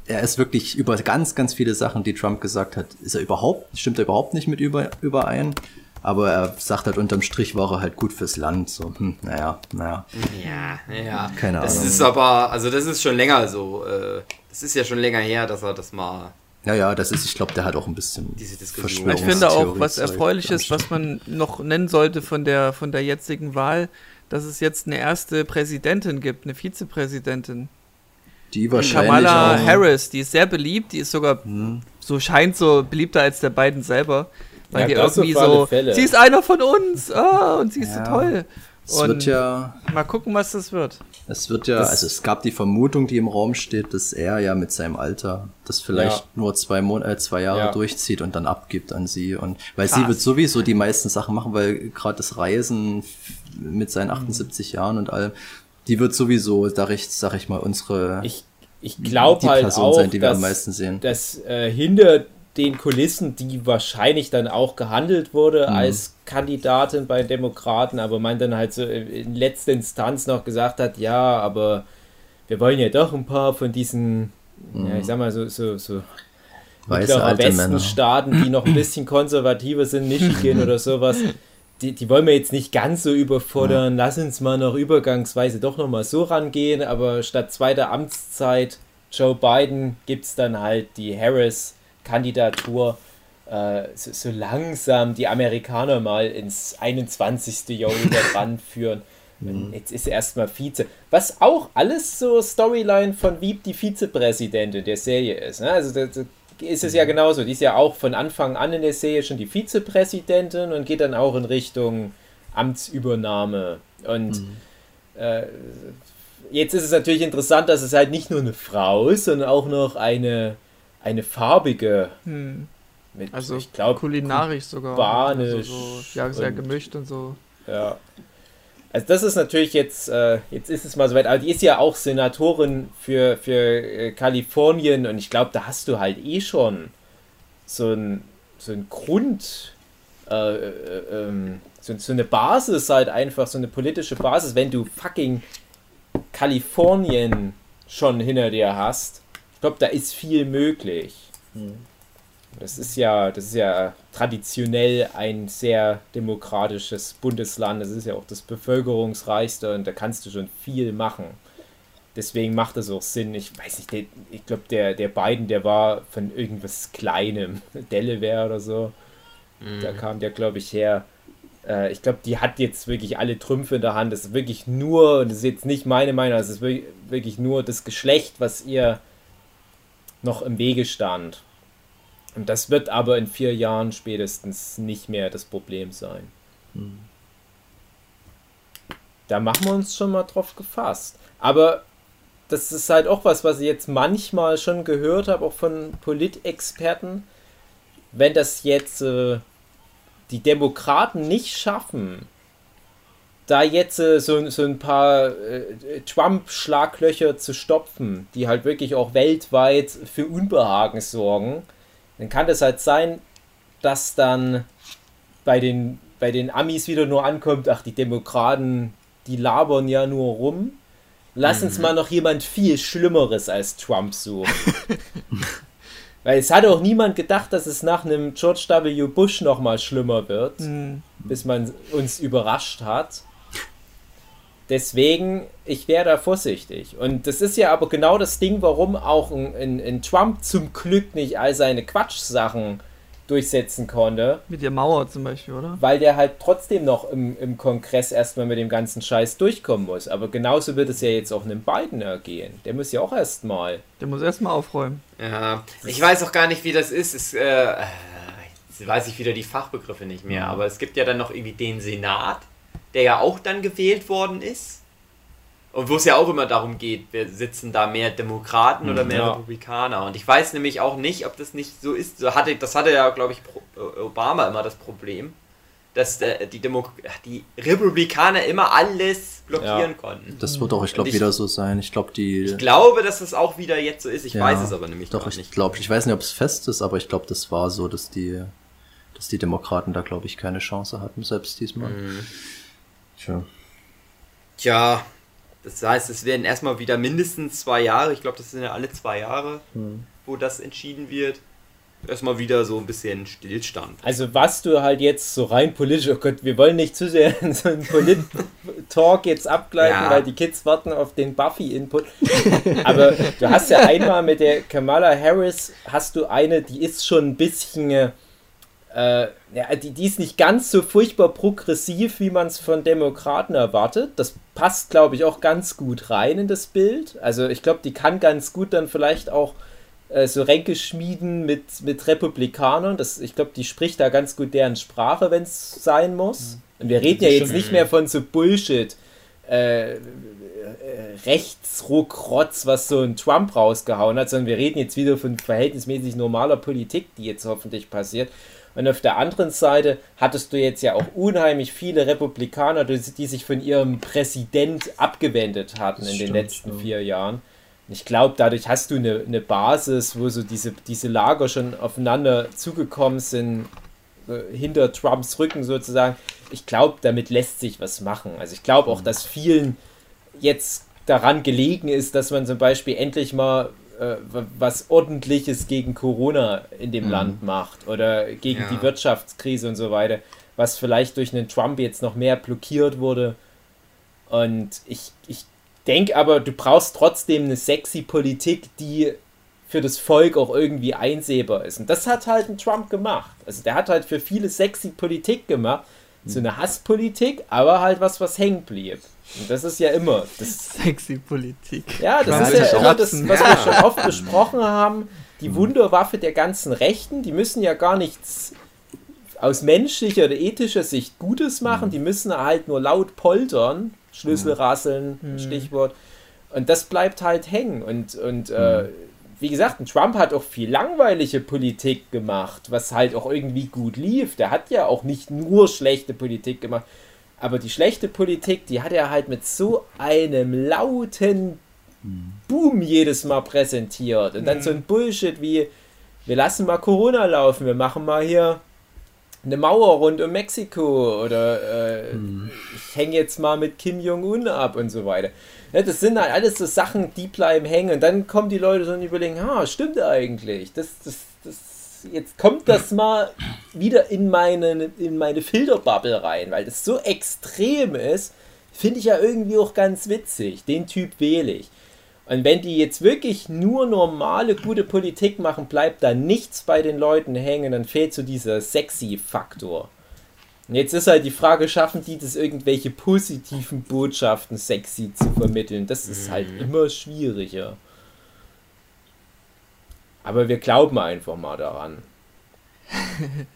er ist wirklich über ganz, ganz viele Sachen, die Trump gesagt hat, ist er überhaupt, stimmt er überhaupt nicht mit über, überein. Aber er sagt halt, unterm Strich war er halt gut fürs Land. So, hm, naja, naja. Ja, ja. Keine das Ahnung. ist aber, also das ist schon länger so. Äh, das ist ja schon länger her, dass er das mal, Ja, ja, das ist, ich glaube, der hat auch ein bisschen diese Diskussion. Ich finde auch, was erfreulich ist, was man noch nennen sollte von der, von der jetzigen Wahl, dass es jetzt eine erste Präsidentin gibt, eine Vizepräsidentin. Die wahrscheinlich Kamala auch, Harris, die ist sehr beliebt, die ist sogar, Hm. so scheint so beliebter als der beiden selber. Weil Ja, die irgendwie so, Fälle. sie ist einer von uns, ah, und sie ist Ja. so toll. Es Und wird ja, mal gucken, was das wird. Es wird ja, Das- also es gab die Vermutung, die im Raum steht, dass er ja mit seinem Alter das vielleicht Ja. nur zwei Mon äh, zwei Jahre Ja. durchzieht und dann abgibt an sie und weil sie Krass. wird sowieso die meisten Sachen machen, weil gerade das Reisen mit seinen 78 Jahren und allem, die wird sowieso, sag ich, sag ich mal, unsere Ich, ich glaube die halt Person auch, sein, die wir dass, am meisten sehen. dass äh, hinter den Kulissen, die wahrscheinlich dann auch gehandelt wurde Mhm. als Kandidatin bei Demokraten, aber man dann halt so in letzter Instanz noch gesagt hat, ja, aber wir wollen ja doch ein paar von diesen, ja, ich sag mal so, so, so Mhm. weiße alte Männer. Westenstaaten, die noch ein bisschen konservativer sind, Michigan oder sowas, die, die wollen wir jetzt nicht ganz so überfordern. Lass uns mal noch übergangsweise doch noch mal so rangehen, aber statt zweiter Amtszeit Joe Biden gibt es dann halt die Harris-Kandidatur. Äh, so, so langsam die Amerikaner mal ins 21. Jahrhundert ranführen. Und Jetzt ist er erstmal Vize. Was auch alles so Storyline von Wieb, die Vizepräsidentin der Serie ist. Ne? Also da, da ist es ja genauso. Die ist ja auch von Anfang an in der Serie schon die Vizepräsidentin und geht dann auch in Richtung Amtsübernahme. Und äh, jetzt ist es natürlich interessant, dass es halt nicht nur eine Frau ist, sondern auch noch eine, eine farbige. Hm. Mit, Also ich glaube, kulinarisch sogar. kubanisch Also so, ja, sehr und- gemischt und so. Ja. Also das ist natürlich jetzt, äh, jetzt ist es mal soweit, aber die ist ja auch Senatorin für, für äh, Kalifornien und ich glaube, da hast du halt eh schon so ein, so ein Grund, äh, äh, ähm, so, so eine Basis halt einfach, so eine politische Basis, wenn du fucking Kalifornien schon hinter dir hast. Ich glaube, da ist viel möglich. Das ist ja, das ist ja traditionell ein sehr demokratisches Bundesland. Das ist ja auch das bevölkerungsreichste und da kannst du schon viel machen. Deswegen macht das auch Sinn. Ich weiß nicht, der, ich glaube, der, der Biden, der war von irgendwas Kleinem, Delaware oder so. Da kam der, glaube ich, her. Äh, ich glaube, die hat jetzt wirklich alle Trümpfe in der Hand. Das ist wirklich nur, und das ist jetzt nicht meine Meinung, es ist wirklich nur das Geschlecht, was ihr noch im Wege stand. Und das wird aber in vier Jahren spätestens nicht mehr das Problem sein. Da machen wir uns schon mal drauf gefasst. Aber das ist halt auch was, was ich jetzt manchmal schon gehört habe, auch von Politexperten. Wenn das jetzt äh, die Demokraten nicht schaffen, da jetzt äh, so, so ein paar äh, Trump-Schlaglöcher zu stopfen, die halt wirklich auch weltweit für Unbehagen sorgen, dann kann das halt sein, dass dann bei den bei den Amis wieder nur ankommt, ach, die Demokraten, die labern ja nur rum. Lass uns mal noch jemand viel Schlimmeres als Trump suchen. Weil es hat auch niemand gedacht, dass es nach einem George W. Bush noch mal schlimmer wird, Hm. bis man uns überrascht hat. Deswegen, ich wäre da vorsichtig. Und das ist ja aber genau das Ding, warum auch ein, ein, ein Trump zum Glück nicht all seine Quatschsachen durchsetzen konnte, Mit der Mauer zum Beispiel, oder? weil der halt trotzdem noch im, im Kongress erstmal mit dem ganzen Scheiß durchkommen muss. Aber genauso wird es ja jetzt auch einem Biden ergehen. Der muss ja auch erstmal. Der muss erstmal aufräumen. Ja, ich weiß auch gar nicht, wie das ist. Es, äh, äh, jetzt weiß ich wieder die Fachbegriffe nicht mehr, aber es gibt ja dann noch irgendwie den Senat, der ja auch dann gewählt worden ist. Und wo es ja auch immer darum geht, wir sitzen da mehr Demokraten oder mehr Ja. Republikaner. Und ich weiß nämlich auch nicht, ob das nicht so ist. So hatte, das hatte ja, glaube ich, äh, Obama immer das Problem, dass äh, die, Demo die Republikaner immer alles blockieren konnten. Das wird auch, ich glaube, ich- wieder so sein. Ich glaube, die. Ich glaube, dass es auch wieder jetzt so ist. Ich Ja, weiß es aber nämlich Doch, gar ich nicht. glaube, ich weiß nicht, ob es fest ist, aber ich glaube, das war so, dass die, dass die Demokraten da, glaube ich, keine Chance hatten, selbst diesmal. Mhm. Tja. Tja, das heißt, es werden erstmal wieder mindestens zwei Jahre, ich glaube, das sind ja alle zwei Jahre, wo das entschieden wird. Erstmal wieder so ein bisschen Stillstand. Also was du halt jetzt so rein politisch, oh Gott, wir wollen nicht zu sehr in so einen Polit-Talk jetzt abgleiten, Ja. weil die Kids warten auf den Buffy-Input. Aber du hast ja einmal mit der Kamala Harris, hast du eine, die ist schon ein bisschen, äh, ja, die, die ist nicht ganz so furchtbar progressiv, wie man es von Demokraten erwartet. Das passt, glaube ich, auch ganz gut rein in das Bild. Also ich glaube, die kann ganz gut dann vielleicht auch äh, so Ränke schmieden mit, mit Republikanern. Das, ich glaube, die spricht da ganz gut deren Sprache, wenn es sein muss. Und wir reden ja jetzt nicht mehr von so Bullshit. Äh, äh, Rechtsruckrotz, was so ein Trump rausgehauen hat, sondern wir reden jetzt wieder von verhältnismäßig normaler Politik, die jetzt hoffentlich passiert. Und auf der anderen Seite hattest du jetzt ja auch unheimlich viele Republikaner, die, die sich von ihrem Präsident abgewendet hatten Das in den stimmt, letzten ja. vier Jahren. Und Ich glaube, dadurch hast du eine, eine Basis, wo so diese, diese Lager schon aufeinander zugekommen sind, äh, hinter Trumps Rücken sozusagen. Ich glaube, damit lässt sich was machen. Also ich glaube auch, dass vielen jetzt daran gelegen ist, dass man zum Beispiel endlich mal äh, was Ordentliches gegen Corona in dem Land macht oder gegen Ja. die Wirtschaftskrise und so weiter, was vielleicht durch einen Trump jetzt noch mehr blockiert wurde. Und ich, ich denke aber, du brauchst trotzdem eine sexy Politik, die für das Volk auch irgendwie einsehbar ist. Und das hat halt ein Trump gemacht. Also der hat halt für viele sexy Politik gemacht. So eine Hasspolitik, aber halt was, was hängen blieb. Und das ist ja immer. Das, Sexy Politik. ja, das Ja, ist ja immer das, was Ja. wir schon oft besprochen haben. Die Wunderwaffe der ganzen Rechten, die müssen ja gar nichts aus menschlicher oder ethischer Sicht Gutes machen, die müssen halt nur laut poltern, Schlüsselrasseln, Stichwort. Und das bleibt halt hängen. Und, und äh, wie gesagt, ein Trump hat auch viel langweilige Politik gemacht, was halt auch irgendwie gut lief. Der hat ja auch nicht nur schlechte Politik gemacht. Aber die schlechte Politik, die hat er halt mit so einem lauten Boom jedes Mal präsentiert. Und dann so ein Bullshit wie, wir lassen mal Corona laufen, wir machen mal hier eine Mauer rund um Mexiko oder äh, ich hänge jetzt mal mit Kim Jong-un ab und so weiter. Ja, das sind halt alles so Sachen, die bleiben hängen und dann kommen die Leute so und überlegen, ha, stimmt eigentlich. Das, das, das, jetzt kommt das mal wieder in meine, in meine Filterbubble rein, weil das so extrem ist, finde ich ja irgendwie auch ganz witzig. Den Typ wähle ich. Und wenn die jetzt wirklich nur normale, gute Politik machen, bleibt da nichts bei den Leuten hängen, dann fehlt so dieser sexy Faktor. Und jetzt ist halt die Frage, schaffen die das, irgendwelche positiven Botschaften sexy zu vermitteln? Das ist halt immer schwieriger. Aber wir glauben einfach mal daran.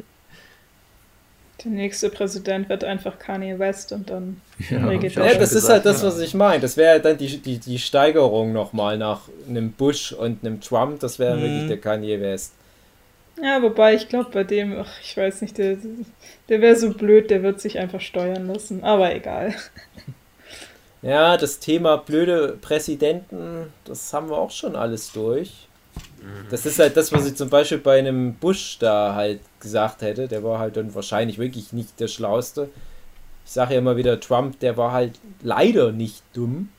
Der nächste Präsident wird einfach Kanye West und dann Ja, regelt Ja, das ist gesagt, halt das, ja. was ich meine. Das wäre dann die, die, die Steigerung nochmal nach einem Bush und einem Trump. Das wäre Mhm. wirklich der Kanye West. Ja, wobei ich glaube, bei dem, ach, ich weiß nicht, der, der wäre so blöd, der wird sich einfach steuern lassen. Aber egal. Ja, das Thema blöde Präsidenten, das haben wir auch schon alles durch. Das ist halt das, was ich zum Beispiel bei einem Bush da halt gesagt hätte. Der war halt dann wahrscheinlich wirklich nicht der Schlauste. Ich sage ja immer wieder, Trump, der war halt leider nicht dumm.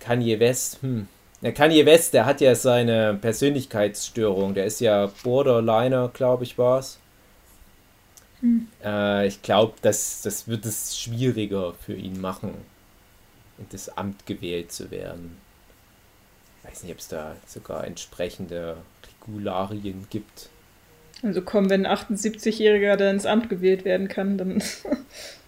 Kanye West, hm. Ja, Kanye West, der hat ja seine Persönlichkeitsstörung. Der ist ja Borderliner, glaube ich, war es. Äh, ich glaube, das, das wird es schwieriger für ihn machen, in das Amt gewählt zu werden. Ich weiß nicht, ob es da sogar entsprechende Regularien gibt. Also komm, wenn ein 78-Jähriger da ins Amt gewählt werden kann, dann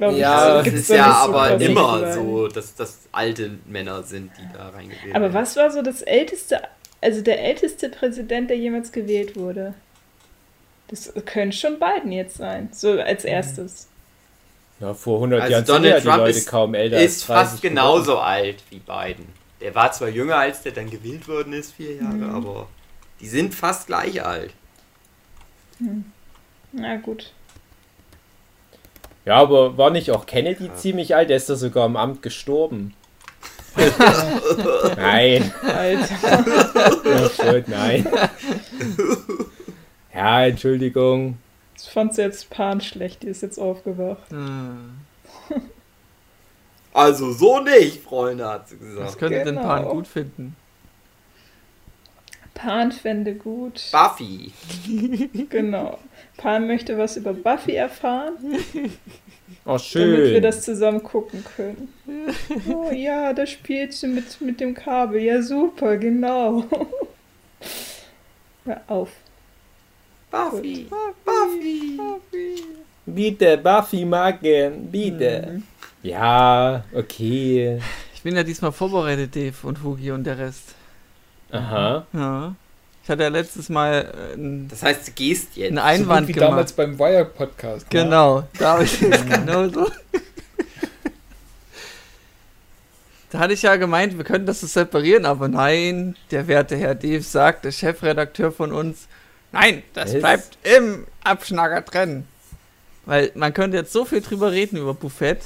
glaube ich, Ja, das gibt's ist ja so aber krasse immer so, dass das alte Männer sind, die da reingewählt Aber werden. was war so das älteste, also der älteste Präsident, der jemals gewählt wurde? Das können schon Biden jetzt sein, so als erstes. Ja, vor 100 Also Jahren sind Donald ja die Trump Leute ist, kaum älter ist als 30 fast geworden. genauso alt wie Biden. Der war zwar jünger, als der dann gewählt worden ist, vier Jahre, Mhm. aber die sind fast gleich alt. Na gut. Ja, aber war nicht auch Kennedy ziemlich alt? Der ist doch sogar im Amt gestorben. nein, Alter. oh Gott, nein. Ja, Entschuldigung. Ich fand selbst Pan schlecht, die ist jetzt aufgewacht. Hm. Also so nicht, Freunde, hat sie Was gesagt. könnte denn Genau. Pan gut finden? Pan fände gut. Buffy. Genau. Pan möchte was über Buffy erfahren, Oh, damit wir schön. das zusammen gucken können. Oh ja, da spielt sie mit, mit dem Kabel. Ja, super, genau. Hör auf. Buffy. Buffy. Bitte, Buffy Magen, bitte. Ja, okay. Ich bin ja diesmal vorbereitet, Dave und Hugi und der Rest. Aha. Ja. Ich hatte ja letztes Mal äh, einen, Das heißt, du gehst jetzt. einen So Einwand gut wie gemacht. damals beim Wire-Podcast. ne? Genau, da habe ich es genau so. Da hatte ich ja gemeint, wir könnten das so separieren, aber nein, der werte Herr Dave sagt, der Chefredakteur von uns, nein, das Was? bleibt im Abschnager drin. Weil man könnte jetzt so viel drüber reden über Buffett.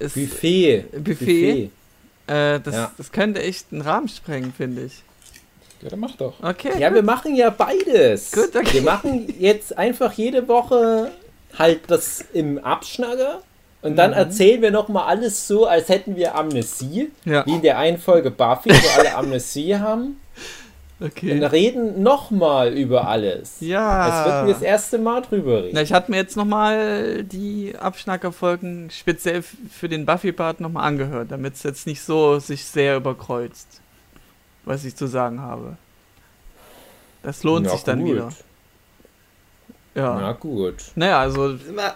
Es, Buffet. Buffet. Äh, das, Ja. das könnte echt einen Rahmen sprengen, finde ich. Ja, dann mach doch. Okay. Ja, wir machen ja beides. Gut, okay. Wir machen jetzt einfach jede Woche halt das im Abschnacker und dann erzählen wir nochmal alles so, als hätten wir Amnesie. Ja. Wie in der einen Folge Buffy, wo alle Amnesie haben. Und okay. reden nochmal über alles. Ja. Als würden wir das erste Mal drüber reden. Na, ich hatte mir jetzt nochmal die Abschnackerfolgen speziell f- für den Buffy-Part nochmal angehört, damit es jetzt nicht so sich sehr überkreuzt, was ich zu sagen habe. Das lohnt Na sich dann gut. wieder. Ja. Na gut. Naja, also Immer,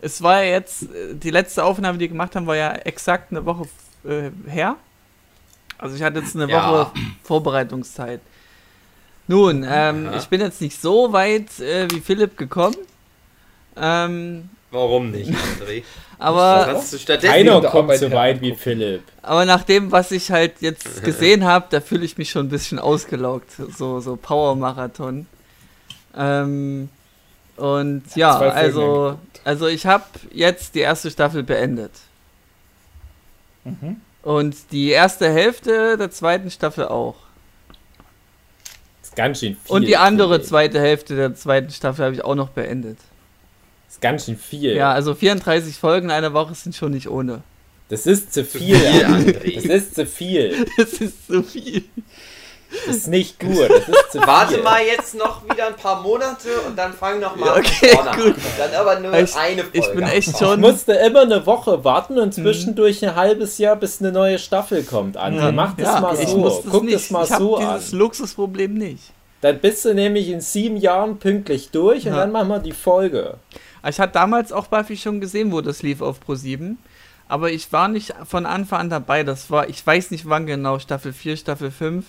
es war ja jetzt, äh, die letzte Aufnahme, die wir gemacht haben, war ja exakt eine Woche äh, her. Also ich hatte jetzt eine Ja. Woche Vorbereitungszeit. Nun, ähm, ich bin jetzt nicht so weit äh, wie Philipp gekommen. Ähm, warum nicht, André? aber, Keiner kommt so weit wie. Philipp. aber nach dem, was ich halt jetzt gesehen habe, da fühle ich mich schon ein bisschen ausgelaugt. So, so Power-Marathon. Ähm, und ja, also, also ich habe jetzt die erste Staffel beendet. Mhm. Und die erste Hälfte der zweiten Staffel auch. ist ganz schön viel. Und die andere zweite Hälfte der zweiten Staffel habe ich auch noch beendet. Ist ganz schön viel. Ja, also 34 Folgen in einer Woche sind schon nicht ohne. Das ist zu viel. viel. André. Das ist zu viel. Das ist so viel. Das ist nicht gut. Das ist zu viel. Warte mal jetzt noch wieder ein paar Monate und dann fang noch mal okay, vorne an. gut. Dann aber nur Ich- eine Folge. Ich bin echt Ich schon. musste immer eine Woche warten und zwischendurch ein halbes Jahr, bis eine neue Staffel kommt. André, Ja, mach das ja, mal ich so. muss das Guck nicht. das mal ich so an. dieses Luxusproblem nicht. Dann bist du nämlich in sieben Jahren pünktlich durch und Ja. dann machen wir die Folge. Aber Ich hatte damals auch Buffy schon gesehen, wo das lief auf Pro 7. Aber ich war nicht von Anfang an dabei. Das war, ich weiß nicht wann genau, Staffel 4, Staffel 5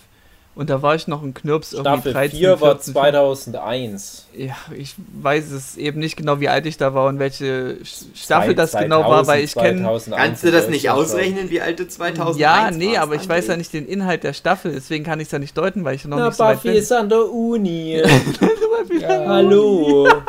Und da war ich noch ein Knirps irgendwie Staffel 13, 4 war 14, 2001. Ja, ich weiß es eben nicht genau, wie alt ich da war und welche Staffel das genau 2000, war, weil ich kenne. 2001 Kannst du das nicht ausrechnen, wie alt du 2001 Ja, nee, aber ich weiß ja nicht den Inhalt der Staffel, deswegen kann ich es ja nicht deuten, weil ich noch Na, nicht so weit Buffy bin. ist an der Uni. Ja, Hallo.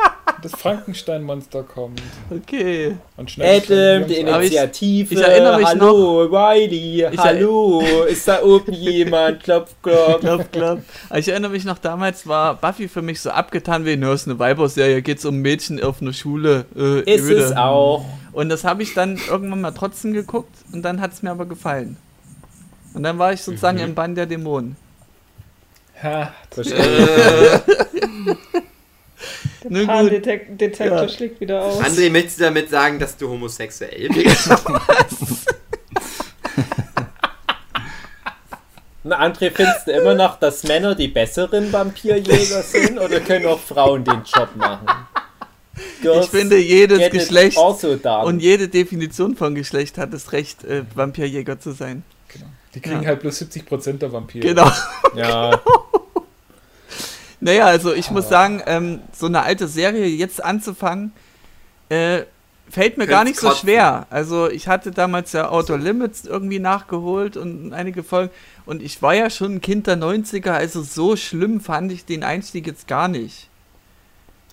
Das Frankenstein-Monster kommt. Okay. Und schnell Adam, die Aber ich- Initiative. ich erinnere mich Hallo, Riley. Ich Hallo. Ist da oben jemand? Klopf, klopf. Klopf. Aber ich erinnere mich noch, damals war Buffy für mich so abgetan wie, ne, ist eine Weiberserie, geht's um Mädchen auf einer Schule. Äh, Ist öde. es auch. Und das habe ich dann irgendwann mal trotzdem geguckt und dann hat es mir aber gefallen. Und dann war ich sozusagen Mhm. im Bann der Dämonen. Ha, Verstehe. Der Na gut. Pan-Detektor Ja. schlägt wieder aus. André, möchtest du damit sagen, dass du homosexuell bist? Na, André, findest du immer noch, dass Männer die besseren Vampirjäger sind oder können auch Frauen den Job machen? Girls Ich finde, jedes Geschlecht also und jede Definition von Geschlecht hat das Recht, äh, Vampirjäger zu sein. Die kriegen Ja. halt bloß 70% der Vampire. Genau. ja, Naja, also ich muss sagen, ähm, so eine alte Serie jetzt anzufangen, äh, fällt mir gar nicht Könnt's so kotzen. schwer. Also ich hatte damals ja Outer Limits irgendwie nachgeholt und einige Folgen. Und ich war ja schon ein Kind der 90er, also so schlimm fand ich den Einstieg jetzt gar nicht.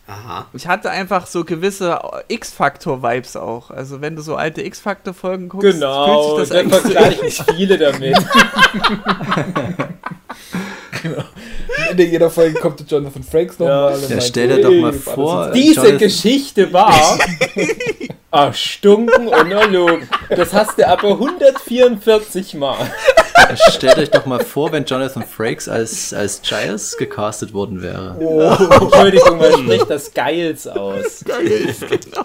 Aha. Ich hatte einfach so gewisse X-Factor-Vibes auch. Also wenn du so alte X-Factor-Folgen guckst, genau. fühlt sich das Da eigentlich so vergleichen viele damit. Am Ende jeder Folge kommt der Jonathan Frakes nochmal. Ja, meint, stell dir doch mal "Hey, vor, Diese Jonathan- Geschichte war erstunken und erlogen. Das hast du aber 144 Mal. Stellt euch doch mal vor, wenn Jonathan Frakes als, als Giles gecastet worden wäre. Entschuldigung, man spricht das Geils aus. geil ist, genau.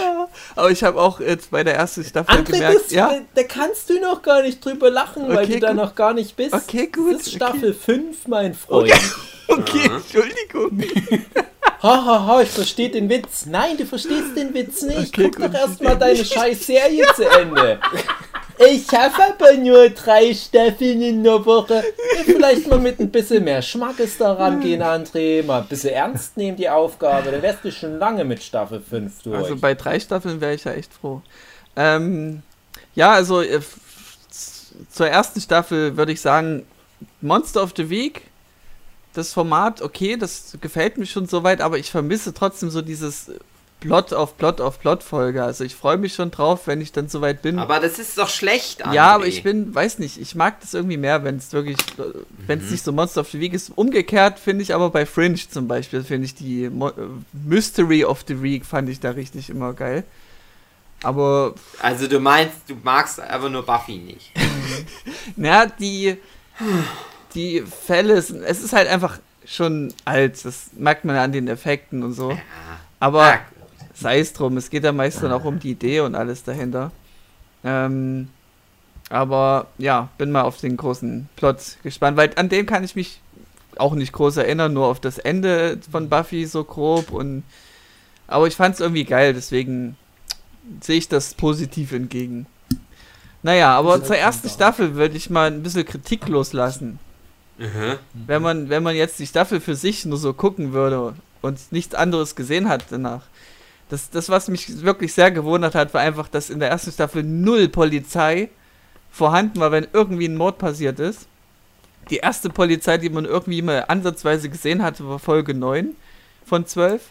Ja, aber ich habe auch jetzt bei der ersten Staffel André, gemerkt, das, ja, da, da kannst du noch gar nicht drüber lachen, weil Okay, du da gut. noch gar nicht bist. Okay, gut, Das ist Staffel 5, mein Freund. okay, Entschuldigung. Ha, ha, ha, ich verstehe den Witz. Nein, du verstehst den Witz nicht. Okay, Guck gut. doch erstmal deine scheiß Serie zu Ende. Ich habe aber nur drei Staffeln in der Woche. Vielleicht mal mit ein bisschen mehr Schmackes daran gehen, André. Mal ein bisschen ernst nehmen die Aufgabe. Dann wärst du schon lange mit Staffel 5 durch. Also bei drei Staffeln wäre ich ja echt froh. Ähm, ja, also äh, zur ersten Staffel würde ich sagen, Monster of the Week, das Format, okay, das gefällt mir schon soweit, aber ich vermisse trotzdem so dieses Plot auf Plot auf Plot Folge. Also ich freue mich schon drauf, wenn ich dann soweit bin. Aber das ist doch schlecht, André. Ja, aber ich bin, weiß nicht, ich mag das irgendwie mehr, wenn es wirklich, wenn Mhm. es nicht so Monster of the Week ist. Umgekehrt finde ich aber bei Fringe zum Beispiel, finde ich die Mo äh, Mystery of the Week fand ich da richtig immer geil. Aber, Also du meinst, du magst einfach nur Buffy nicht. naja, die, die Fälle, sind, es ist halt einfach schon alt, das merkt man ja an den Effekten und so. Aber sei es drum, es geht ja meist dann auch um die Idee und alles dahinter. Ähm, aber ja, bin mal auf den großen Plot gespannt, weil an den kann ich mich auch nicht groß erinnern, nur auf das Ende von Buffy so grob und aber ich fand es irgendwie geil, deswegen sehe ich das positiv entgegen. Naja, aber zur ersten Staffel würde ich mal ein bisschen Kritik loslassen. Mhm. Wenn man, wenn man jetzt die Staffel für sich nur so gucken würde und nichts anderes gesehen hat danach. Das, das, was mich wirklich sehr gewundert hat, war einfach, dass in der ersten Staffel null Polizei vorhanden war, wenn irgendwie ein Mord passiert ist. Die erste Polizei, die man irgendwie mal ansatzweise gesehen hatte, war Folge 9 von 12.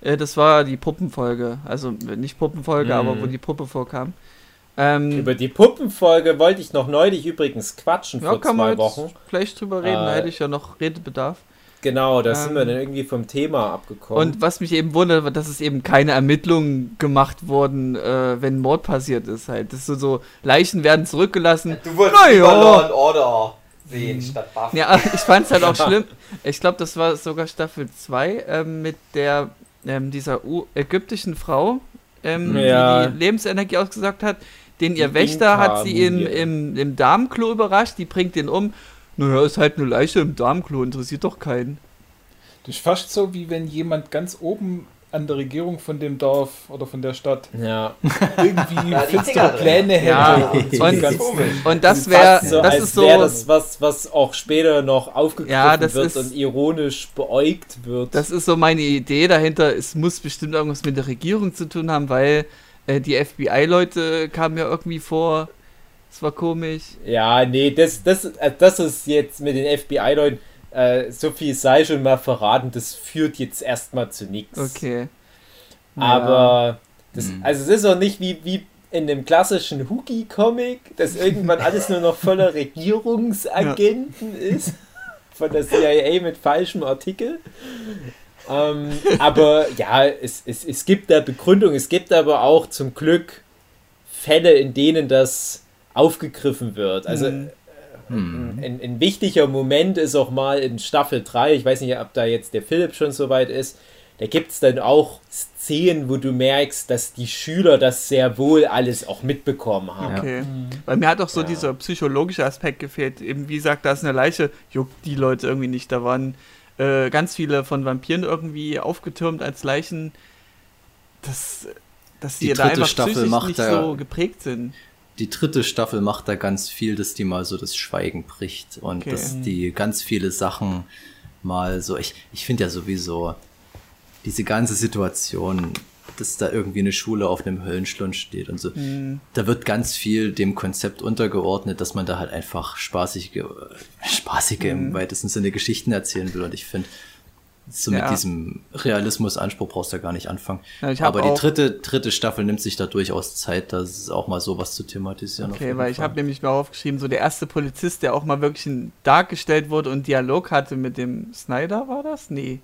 Äh, das war die Puppenfolge. Also nicht Puppenfolge, Mhm. aber wo die Puppe vorkam. Ähm, Über die Puppenfolge wollte ich noch neulich übrigens quatschen ja, vor kann zwei man jetzt Wochen. vielleicht drüber reden, da Äh, hätte ich ja noch Redebedarf. Genau, da Ähm, sind wir dann irgendwie vom Thema abgekommen. Und was mich eben wundert, war, dass es eben keine Ermittlungen gemacht wurden, äh, wenn Mord passiert ist. Halt. Das ist so, so Leichen werden zurückgelassen. Du wolltest Na ja. lieber Law and Order sehen statt Buffy. Ja, ich fand es halt auch schlimm. Ich glaube, das war sogar Staffel 2 ähm, mit der ähm, dieser U ägyptischen Frau, ähm, Ja. die die Lebensenergie ausgesagt hat. Den ihr Wächter hat sie in, im, im Darmklo überrascht, die bringt den um. Naja, ist halt eine Leiche im Darmklo, interessiert doch keinen. Das ist fast so, wie wenn jemand ganz oben an der Regierung von dem Dorf oder von der Stadt Ja. irgendwie Ja, finstere. Pläne hätte. Ja, und und- Und das wäre, so, das ist so, das was, was auch später noch aufgegriffen Ja, das wird ist- und ironisch beäugt wird. das ist so meine Idee dahinter. Es muss bestimmt irgendwas mit der Regierung zu tun haben, weil äh, die FBI-Leute kamen ja irgendwie vor. Das war komisch. Ja, nee, das, das, äh, das ist jetzt mit den FBI-Leuten, äh, so viel sei schon mal verraten, das führt jetzt erstmal zu nichts. Okay. Aber, das, Mhm. also es ist auch nicht wie, wie in dem klassischen Hookie-Comic, dass irgendwann alles nur noch voller Regierungsagenten ist. Von der CIA mit falschem Artikel. Ähm, aber ja, es, es, es gibt da Begründung, es gibt aber auch zum Glück Fälle, in denen das aufgegriffen wird. Also Mhm. Hm. ein, ein wichtiger Moment ist auch mal in Staffel 3, ich weiß nicht, ob da jetzt der Philipp schon so weit ist, da gibt es dann auch Szenen, wo du merkst, dass die Schüler das sehr wohl alles auch mitbekommen haben. Okay. Weil mir hat auch so Ja. dieser psychologische Aspekt gefehlt. Eben, wie gesagt, da ist eine Leiche, juckt die Leute irgendwie nicht. Da waren äh, ganz viele von Vampiren irgendwie aufgetürmt als Leichen. Das, dass die, Die da einfach Staffel macht nicht er- so geprägt sind. Die dritte Staffel macht da ganz viel, dass die mal so das Schweigen bricht und Okay. dass die ganz viele Sachen mal so, ich, ich finde ja sowieso diese ganze Situation, dass da irgendwie eine Schule auf einem Höllenschlund steht und so, Hm. da wird ganz viel dem Konzept untergeordnet, dass man da halt einfach spaßige, spaßige Hm. im weitesten Sinne Geschichten erzählen will und ich finde, so mit Ja. diesem Realismusanspruch brauchst du ja gar nicht anfangen. Ja, Aber die dritte, dritte Staffel nimmt sich da durchaus Zeit, das auch mal sowas zu thematisieren. Okay, weil ich habe nämlich mal aufgeschrieben, so der erste Polizist, der auch mal wirklich dargestellt wurde und Dialog hatte mit dem Snyder, war das? Nee.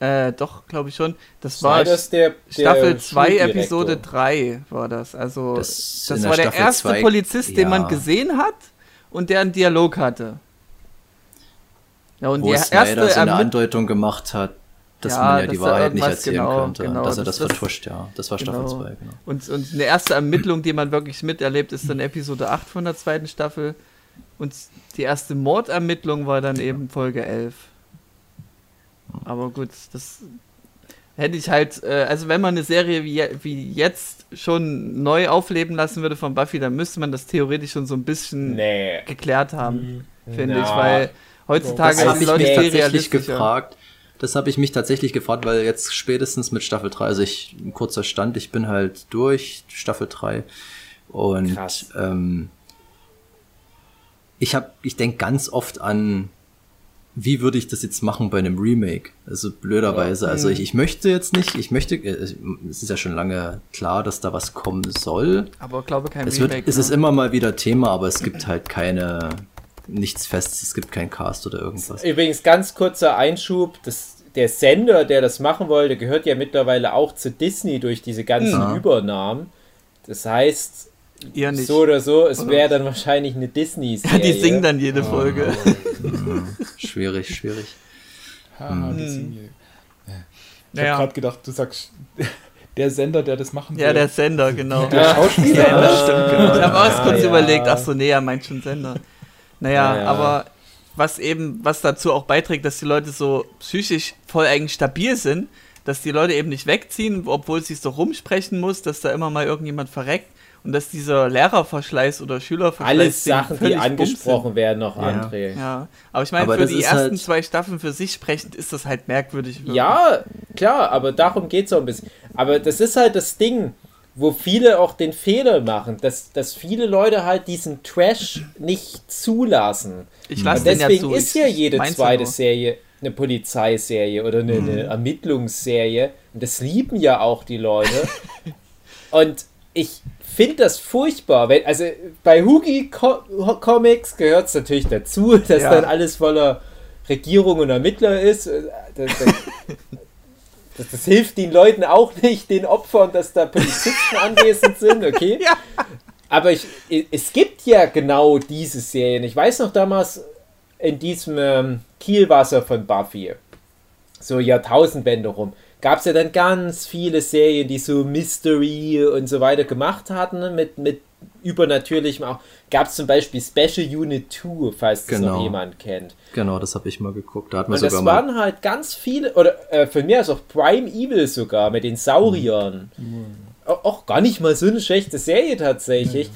Äh, doch, glaube ich schon. Das war Snyder ist der, der Staffel 2, Schuldirektor. Episode 3 war das. Also, Das das, der war der Staffel erste zwei- Polizist, den man ja. gesehen hat und der einen Dialog hatte. Ja, und Wo die Snyder erste so eine Andeutung gemacht hat, dass Ja, man ja dass die Wahrheit nicht erzählen genau, könnte, genau, dass er das- das, das- vertuscht, ja. Das war Staffel genau. 2, genau. Und, und eine erste Ermittlung, die man wirklich miterlebt, ist dann Episode 8 von der zweiten Staffel. Und die erste Mordermittlung war dann eben Folge 11. Aber gut, das hätte ich halt, äh, also wenn man eine Serie wie, wie jetzt schon neu aufleben lassen würde von Buffy, dann müsste man das theoretisch schon so ein bisschen Nee. geklärt haben, finde Na. ich, weil heutzutage Das habe sind ich Leute mich viel tatsächlich realistischer. gefragt. Das habe ich mich tatsächlich gefragt, weil jetzt spätestens mit Staffel 3, also ich, ein kurzer Stand, ich bin halt durch Staffel 3 und Krass. ähm, ich habe, ich denke ganz oft an, wie würde ich das jetzt machen bei einem Remake? Also blöderweise, also ich, ich möchte jetzt nicht, ich möchte, äh, es ist ja schon lange klar, dass da was kommen soll. Aber glaube kein Es, wird, Remake. es ist ne? immer mal wieder Thema, aber es gibt halt keine, nichts Festes, es gibt keinen Cast oder irgendwas. Übrigens, ganz kurzer Einschub, das, der Sender, der das machen wollte, gehört ja mittlerweile auch zu Disney durch diese ganzen Ja. Übernahmen. Das heißt, Ihr nicht. so oder so, es wäre dann wahrscheinlich eine Disney-Serie. Ja, die singen dann jede Folge. Schwierig, schwierig. Sind wir. Ich Naja. habe gerade gedacht, du sagst, der Sender, der das machen Ja, will. der Sender, genau. der Schauspieler. Ja, das stimmt, genau. Ich habe auch kurz ja. überlegt, ach so, nee, er meint schon Sender. Naja, Ja, ja. aber was eben, was dazu auch beiträgt, dass die Leute so psychisch voll eigentlich stabil sind, dass die Leute eben nicht wegziehen, obwohl sie es doch rumsprechen muss, dass da immer mal irgendjemand verreckt und dass dieser Lehrerverschleiß oder Schülerverschleiß Alles Sachen, die angesprochen werden noch, Ja. André. Ja, aber ich meine, Aber für die ersten halt- zwei Staffeln für sich sprechend ist das halt merkwürdig. wirklich. Ja, klar, aber darum geht es auch ein bisschen. Aber das ist halt das Ding, wo viele auch den Fehler machen, dass, dass viele Leute halt diesen Trash nicht zulassen. ich lasse den ja deswegen zu. ist ja jede zweite nur. Serie eine Polizeiserie oder eine, eine Ermittlungsserie. Und das lieben ja auch die Leute. Und ich finde das furchtbar. Wenn, also bei Hugi Co Comics gehört es natürlich dazu, dass Ja. dann alles voller Regierung und Ermittler ist. Das, das, das, das hilft den Leuten auch nicht, den Opfern, dass da Polizisten anwesend sind, okay? Ja. Aber ich, es gibt ja genau diese Serien. Ich weiß noch damals in diesem ähm, Kielwasser von Buffy, so Jahrtausendwende rum, gab es ja dann ganz viele Serien, die so Mystery und so weiter gemacht hatten, ne, mit, mit Übernatürlichem auch. Gab es zum Beispiel Special Unit 2, falls das Genau. noch jemand kennt. Genau, das habe ich mal geguckt. Da hat man Und das sogar mal. waren halt ganz viele, oder äh, von mir aus auch Prime Evil sogar, mit den Sauriern. Auch, auch gar nicht mal so eine schlechte Serie tatsächlich.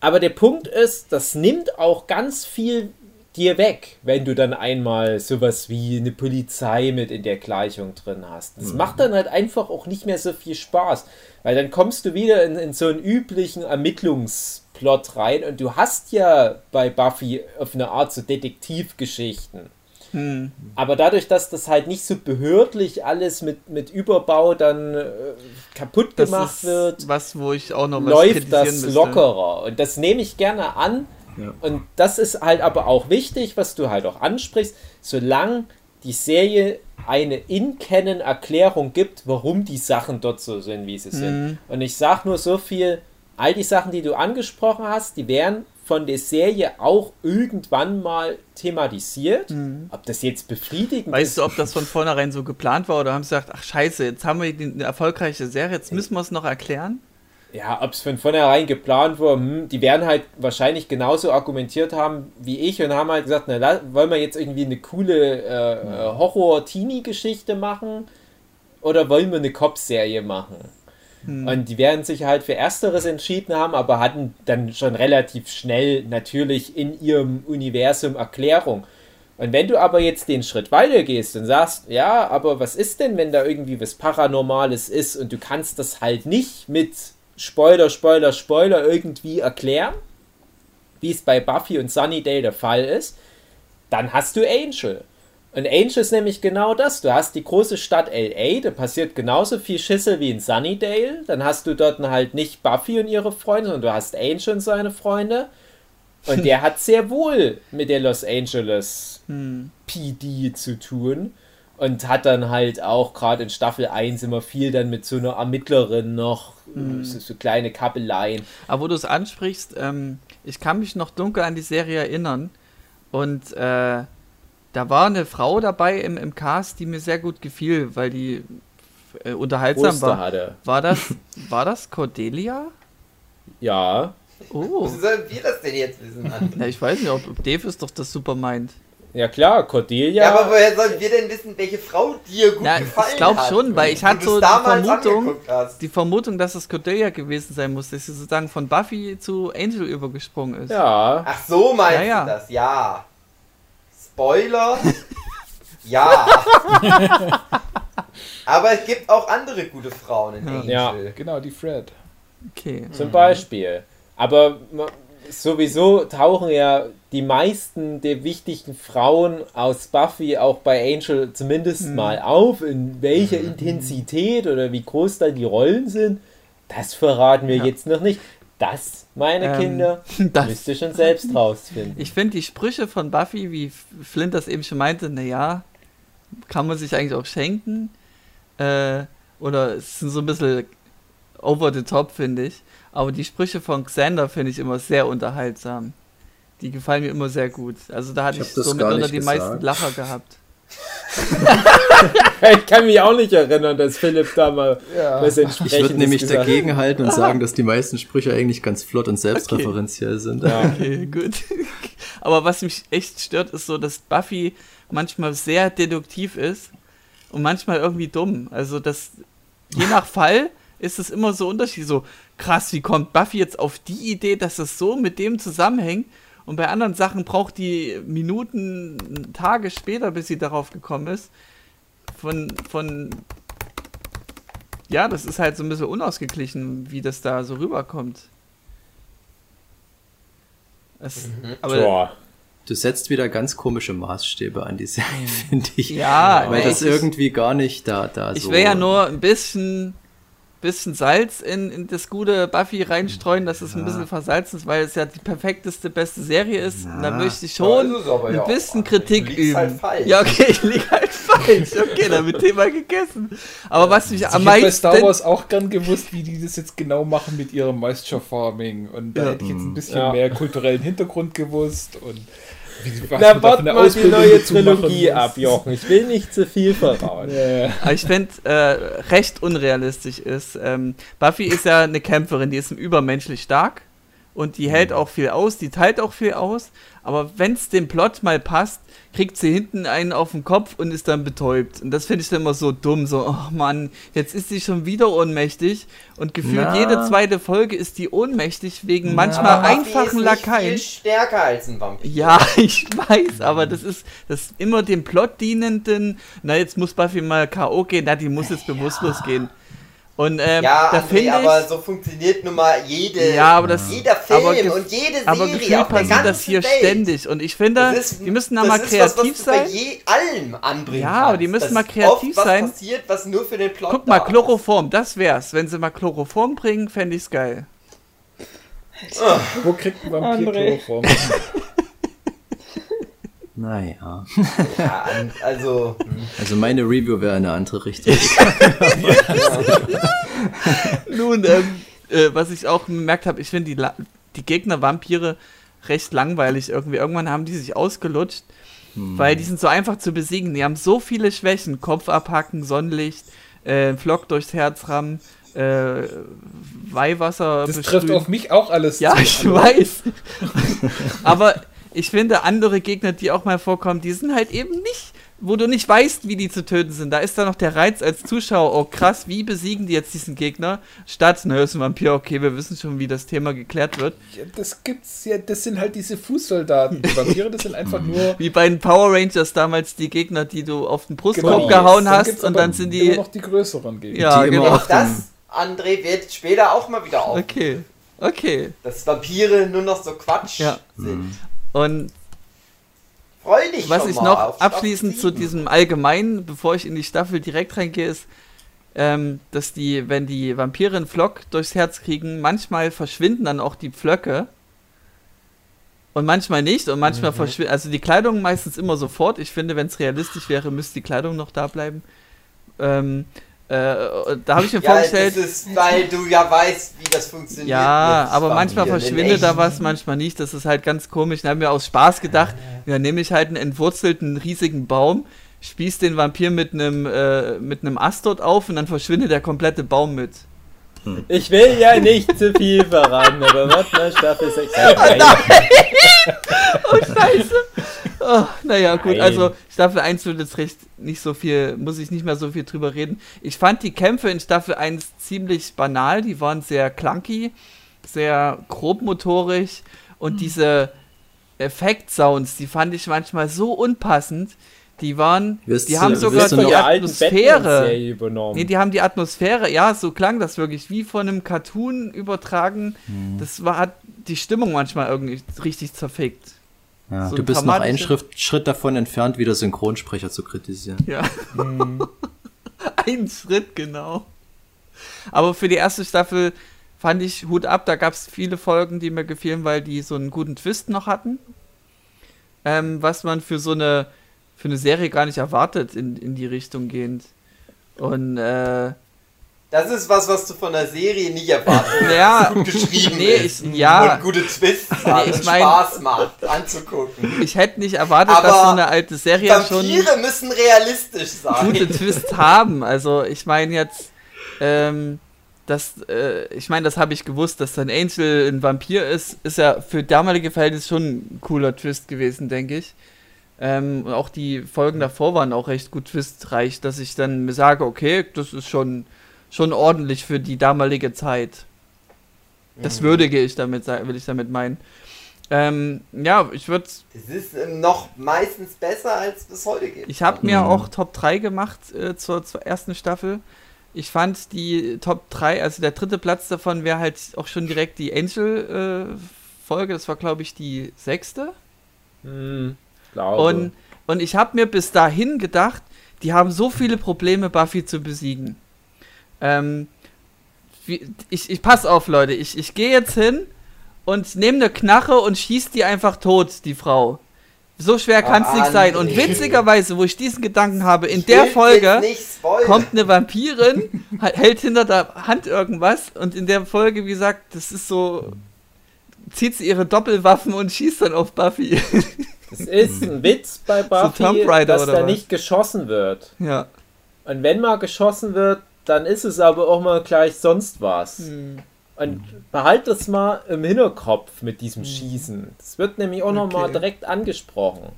Aber der Punkt ist, das nimmt auch ganz viel dir weg, wenn du dann einmal sowas wie eine Polizei mit in der Gleichung drin hast. Das macht dann halt einfach auch nicht mehr so viel Spaß, weil dann kommst du wieder in, in so einen üblichen Ermittlungsplot rein und du hast ja bei Buffy auf eine Art so Detektivgeschichten. Aber dadurch, dass das halt nicht so behördlich alles mit, mit Überbau dann äh, kaputt Das gemacht wird, was, wo ich auch noch läuft das müsste. lockerer. Und das nehme ich gerne an. Ja. Und das ist halt aber auch wichtig, was du halt auch ansprichst, solange die Serie eine In-Canon-Erklärung gibt, warum die Sachen dort so sind, wie sie sind. Und ich sage nur so viel, all die Sachen, die du angesprochen hast, die werden von der Serie auch irgendwann mal thematisiert. Ob das jetzt befriedigend Weißt ist, du, ob das von vornherein so geplant war oder haben sie gesagt, ach scheiße, jetzt haben wir eine erfolgreiche Serie, jetzt müssen wir es noch erklären? Ja, ob es von vornherein geplant war, hm, die werden halt wahrscheinlich genauso argumentiert haben wie ich und haben halt gesagt, na, wollen wir jetzt irgendwie eine coole äh, äh, Horror-Teenie-Geschichte machen oder wollen wir eine Cop-Serie machen? Und die werden sich halt für Ersteres entschieden haben, aber hatten dann schon relativ schnell natürlich in ihrem Universum Erklärung. Und wenn du aber jetzt den Schritt weiter gehst und sagst, ja, aber was ist denn, wenn da irgendwie was Paranormales ist und du kannst das halt nicht mit Spoiler, Spoiler, Spoiler irgendwie erklären, wie es bei Buffy und Sunnydale der Fall ist, dann hast du Angel. Und Angel ist nämlich genau das. Du hast die große Stadt LA, da passiert genauso viel Schissel wie in Sunnydale. Dann hast du dort halt nicht Buffy und ihre Freunde, sondern du hast Angel und seine Freunde. Und der hat sehr wohl mit der Los Angeles PD zu tun. Und hat dann halt auch gerade in Staffel 1 immer viel dann mit so einer Ermittlerin noch, so, so kleine Kappeleien. Aber wo du es ansprichst, ähm, ich kann mich noch dunkel an die Serie erinnern und äh, da war eine Frau dabei im, im Cast, die mir sehr gut gefiel, weil die äh, unterhaltsam Poster war. hatte. War das, war das Cordelia? Ja, Oh, Wie sollen wir das denn jetzt wissen, na, ich weiß nicht, ob ob Dave ist doch das super meint. Ja klar, Cordelia. Ja, aber woher sollen wir denn wissen, welche Frau dir gut Na, gefallen ich glaub hat? schon, weil ich hatte so die Vermutung-. Die Vermutung, dass es Cordelia gewesen sein muss, dass sie sozusagen von Buffy zu Angel übergesprungen ist. ja. Ach so meinst Ja, ja. du das? Ja. Spoiler. ja. Aber es gibt auch andere gute Frauen in Angel. Ja. Genau, die Fred. Okay. Zum Beispiel. Aber ma- sowieso tauchen ja die meisten der wichtigen Frauen aus Buffy auch bei Angel zumindest mal auf. In welcher Intensität oder wie groß dann die Rollen sind, das verraten wir Ja. jetzt noch nicht. Das, meine Ähm, Kinder, das- müsst ihr schon selbst rausfinden. Ich finde die Sprüche von Buffy, wie Flint das eben schon meinte, naja, kann man sich eigentlich auch schenken. Äh, oder es sind so ein bisschen over the top, finde ich. Aber die Sprüche von Xander finde ich immer sehr unterhaltsam. Die gefallen mir immer sehr gut. Also da hatte Ich ich, so mitunter die gesagt. meisten Lacher gehabt. Ich kann mich auch nicht erinnern, dass Philipp da mal was Ich entsprechendes würde nämlich gesagt hat. dagegen halten und sagen, dass die meisten Sprüche eigentlich ganz flott und selbstreferenziell sind. Ja. Okay, gut. Aber was mich echt stört, ist so, dass Buffy manchmal sehr deduktiv ist und manchmal irgendwie dumm. Also das, je nach Fall ist es immer so unterschiedlich. So, krass, wie kommt Buffy jetzt auf die Idee, dass es so mit dem zusammenhängt? Und bei anderen Sachen braucht die Minuten, Tage später, bis sie darauf gekommen ist. Von, von, ja, das ist halt so ein bisschen unausgeglichen, wie das da so rüberkommt. Es, aber Tja. Du setzt wieder ganz komische Maßstäbe an die Serie, finde ich. Ja, Weil aber das ich- ich- irgendwie gar nicht da, da Ich so. will ja nur ein bisschen, bisschen Salz in, in das gute Buffy reinstreuen, dass es ein bisschen versalzen ist, weil es ja die perfekteste, beste Serie ist. Und da möchte ich schon Ja, ein ja auch. bisschen Du Kritik liegst üben. halt falsch. Ja, okay, ich liege halt falsch. Okay, damit Thema gegessen. Aber was mich Ich am hätte bei Star meisten... Wars auch gern gewusst, wie die das jetzt genau machen mit ihrem Moisture Farming. Und da Ja. hätte ich jetzt ein bisschen Ja. mehr kulturellen Hintergrund gewusst und was Na, wart mal die neue Trilogie ab, Jochen. Ich will nicht zu viel verraten. Ja. Aber ich finde, äh, recht unrealistisch ist. Ähm, Buffy ist ja eine Kämpferin, die ist übermenschlich stark und die hält auch viel aus, die teilt auch viel aus, aber wenn es dem Plot mal passt, kriegt sie hinten einen auf den Kopf und ist dann betäubt. Und das finde ich dann immer so dumm, so, oh Mann, jetzt ist sie schon wieder ohnmächtig und gefühlt Na. jede zweite Folge ist die ohnmächtig wegen Na. manchmal einfachen ist Lakaien. Viel stärker als ein Vampir. Ja, ich weiß, aber das ist das immer dem Plot dienenden. Na, jetzt muss Buffy mal K.O. gehen, na, die muss jetzt bewusstlos gehen. Und ähm, Ja, da finde aber ich. so funktioniert nun mal jede, Ja, aber das- jeder Film aber und jede Serie aber gefühlt passiert das hier Welt. ständig. Und ich finde, Das ist- die müssen da das mal kreativ was, was du sein. bei je allem anbringen Ja, aber die müssen Dass mal kreativ oft was sein. passiert, was nur für den Plot Guck mal. Chloroform, das wär's. Wenn sie mal Chloroform bringen, fände ich's geil. Wo kriegt ein Vampir André. Chloroform? Naja. Ja, also, hm. Also meine Review wäre in eine andere Richtung. Nun, ähm, äh, was ich auch bemerkt habe, ich finde die, La- die Gegner-Vampire recht langweilig irgendwie. Irgendwann haben die sich ausgelutscht, weil die sind so einfach zu besiegen. Die haben so viele Schwächen. Kopf abhacken, Sonnenlicht, äh, Flock durchs Herz rammen, äh, Weihwasser Das besprühen. trifft auf mich auch alles Ja, zu. ich weiß. Aber ich finde, andere Gegner, die auch mal vorkommen, die sind halt eben nicht, wo du nicht weißt, wie die zu töten sind. Da ist da noch der Reiz als Zuschauer, oh krass, wie besiegen die jetzt diesen Gegner? Statt, na, ist ein Vampir, okay, wir wissen schon, wie das Thema geklärt wird. Ja, das gibt's ja, das sind halt diese Fußsoldaten. Die Vampire, das sind einfach nur. Wie bei den Power Rangers damals die Gegner, die du auf den Brustkorb Genau. gehauen Dann hast und dann sind Immer die. noch die größeren Gegner. Ja, die immer genau. das, André, wird später auch mal wieder auf. Okay, okay. Dass Vampire nur noch so Quatsch Ja. sind. Und Freu dich Was schon ich mal noch abschließend zu diesem Allgemeinen, bevor ich in die Staffel direkt reingehe, ist, ähm, dass die, wenn die Vampire einen Flock durchs Herz kriegen, manchmal verschwinden dann auch die Pflöcke. Und manchmal nicht. Und manchmal verschwindet. Also die Kleidung meistens immer sofort. Ich finde, wenn es realistisch wäre, müsste die Kleidung noch da bleiben. Ähm, äh, da habe ich mir Ja, vorgestellt. das ist, weil du ja weißt, wie das funktioniert. Ja, mit aber manchmal verschwindet da was, manchmal nicht. Das ist halt ganz komisch. Da haben wir aus Spaß gedacht, ja, nehme ich halt einen entwurzelten riesigen Baum, spieß den Vampir mit einem äh, mit einem Ast dort auf und dann verschwindet der komplette Baum mit. Ich will ja nicht zu viel verraten, aber was, ne? Staffel 6. Oh, scheiße. Oh, naja, gut, Nein. also Staffel 1 wird jetzt recht nicht so viel, muss ich nicht mehr so viel drüber reden. Ich fand die Kämpfe in Staffel 1 ziemlich banal, die waren sehr clunky, sehr grobmotorisch und diese Effekt-Sounds, die fand ich manchmal so unpassend. Die waren, Wirst die du- haben sogar die Atmosphäre. Nee, die haben die Atmosphäre, ja, so klang das wirklich, wie von einem Cartoon übertragen. Das war, hat die Stimmung manchmal irgendwie richtig zerfickt. Ja, so du bist noch einen Schritt, Schritt davon entfernt, wieder Synchronsprecher zu kritisieren. Ja. Ein Schritt, genau. Aber für die erste Staffel fand ich Hut ab, da gab es viele Folgen, die mir gefielen, weil die so einen guten Twist noch hatten. Ähm, was man für so eine, für eine Serie gar nicht erwartet, in, in die Richtung gehend. Und äh, Das ist was, was du von der Serie nicht erwartest. Ja. Gut geschrieben nee, ist. ich, ja, Und gute Twists hat ich und mein- Spaß macht anzugucken. ich hätte nicht erwartet, Aber dass so eine alte Serie schon Vampire müssen realistisch sein. gute Twists haben. Also ich meine jetzt, ähm, das, äh, ich meine, das habe ich gewusst, dass dann Angel ein Vampir ist, ist ja für damalige Verhältnisse schon ein cooler Twist gewesen, denke ich. Ähm, und auch die Folgen davor waren auch recht gut twistreich, dass ich dann mir sage, okay, das ist schon, schon ordentlich für die damalige Zeit. Das würdige ich damit, will ich damit meinen. Ähm, ja, ich würde Das ist ähm, noch meistens besser, als es heute gibt. Ich habe mir Mhm. auch Top 3 gemacht äh, zur, zur ersten Staffel. Ich fand die Top 3, also der dritte Platz davon wäre halt auch schon direkt die Angel-Folge. das war, glaube ich, die sechste. Hm, glaube. Und, und ich habe mir bis dahin gedacht, die haben so viele Probleme, Buffy zu besiegen. Ähm, wie, ich, ich pass auf, Leute. Ich, ich gehe jetzt hin und nehme eine Knarre und schieß die einfach tot, die Frau. So schwer kann es Oh, nicht sein. Und witzigerweise, wo ich diesen Gedanken habe, in Ich der Folge kommt eine Vampirin, hält hinter der Hand irgendwas und in der Folge, wie gesagt, das ist so, zieht sie ihre Doppelwaffen und schießt dann auf Buffy. Das ist ein Witz bei Buffy, Tomb Raider dass oder da nicht geschossen wird. ja. Und wenn mal geschossen wird, dann ist es aber auch mal gleich sonst was. Hm. Und behalt das mal im Hinterkopf mit diesem Schießen. Das wird nämlich auch nochmal Okay. direkt angesprochen.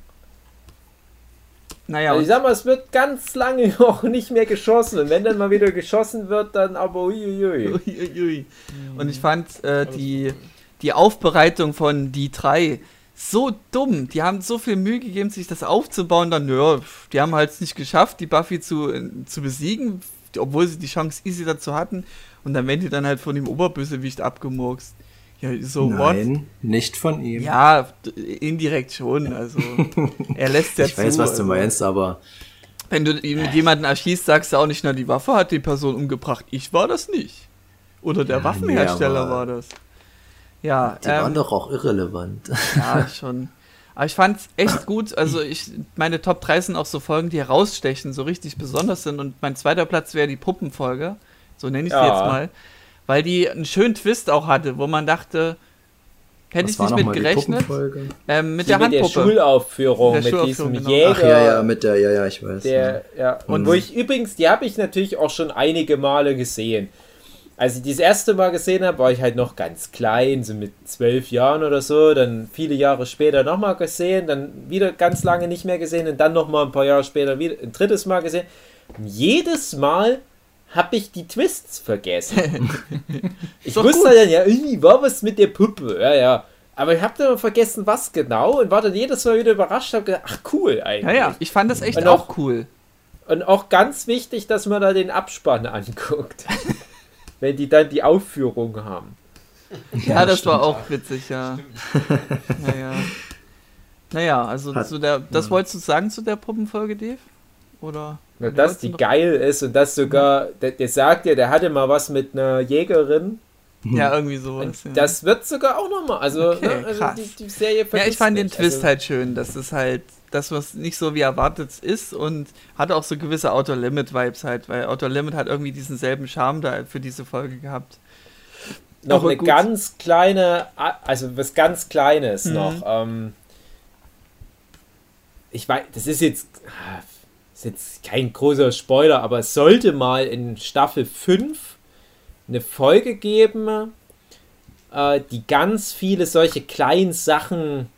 Naja, Also ich sag mal, es wird ganz lange auch nicht mehr geschossen. Und wenn dann mal wieder geschossen wird, dann aber uiuiui. Uiuiui. und ich fand äh, die, die Aufbereitung von die drei so dumm. Die haben so viel Mühe gegeben, sich das aufzubauen. Dann, ja, die haben halt es nicht geschafft, die Buffy zu, äh, zu besiegen, obwohl sie die Chance easy dazu hatten. Und dann werden die dann halt von dem Oberbösewicht abgemurkst. Ja, so what? Nein, nicht von ihm. Ja, indirekt schon. Also, er lässt ja ich weiß, zu, was du also. meinst, aber Wenn du mit jemanden erschießt, sagst du auch nicht, na, die Waffe hat die Person umgebracht. Ich war das nicht. Oder der Ja, Waffenhersteller nee, war das. Ja, die waren ähm, doch auch irrelevant. ja, schon. Aber ich fand's echt gut. Also ich, meine Top 3 sind auch so Folgen, die herausstechen, so richtig besonders sind. Und mein zweiter Platz wäre die Puppenfolge. So nenne ich sie Ja. jetzt mal. Weil die einen schönen Twist auch hatte, wo man dachte, hätte ich nicht mit gerechnet. Puppenfolge? Ähm, mit Die der mit der. Schulaufführung, Der mit Schulaufführung, diesem genau. Jäger. Ach ja, ja, mit der, ja, ja, ich weiß. Der, ja. Und Mhm. wo ich übrigens, die habe ich natürlich auch schon einige Male gesehen. Als ich das erste Mal gesehen habe, war ich halt noch ganz klein, so mit zwölf Jahren oder so. Dann viele Jahre später nochmal gesehen, dann wieder ganz lange nicht mehr gesehen und dann nochmal ein paar Jahre später wieder ein drittes Mal gesehen. Und jedes Mal habe ich die Twists vergessen. ich wusste gut. dann ja, irgendwie war was mit der Puppe, ja, ja. Aber ich habe dann vergessen, was genau und war dann jedes Mal wieder überrascht, habe gedacht, ach cool eigentlich. Ja, ja, ich fand das echt auch auch- cool. Und auch ganz wichtig, dass man da den Abspann anguckt. wenn die dann die Aufführung haben. Ja, das war auch witzig, ja. Naja. Naja, also Hat- zu der, das wolltest du sagen zu der Puppenfolge, Dave? Oder? Na, dass die noch- geil ist und dass sogar, der, der sagt ja, der hatte mal was mit einer Jägerin. Ja, irgendwie Und sowas. Ja. das wird sogar auch nochmal. Also, Okay, ne, also krass. die, die Serie ja, ich fand den nicht. Twist also, halt schön, dass es halt, das was nicht so wie erwartet ist und hatte auch so gewisse Outer Limit Vibes halt, weil Outer Limit hat irgendwie diesen selben Charme da für diese Folge gehabt. noch aber eine gut. ganz kleine, also was ganz Kleines Mhm. noch. Ähm, ich weiß, das ist jetzt, ist jetzt kein großer Spoiler, aber es sollte mal in Staffel 5 eine Folge geben, äh, die ganz viele solche kleinen Sachen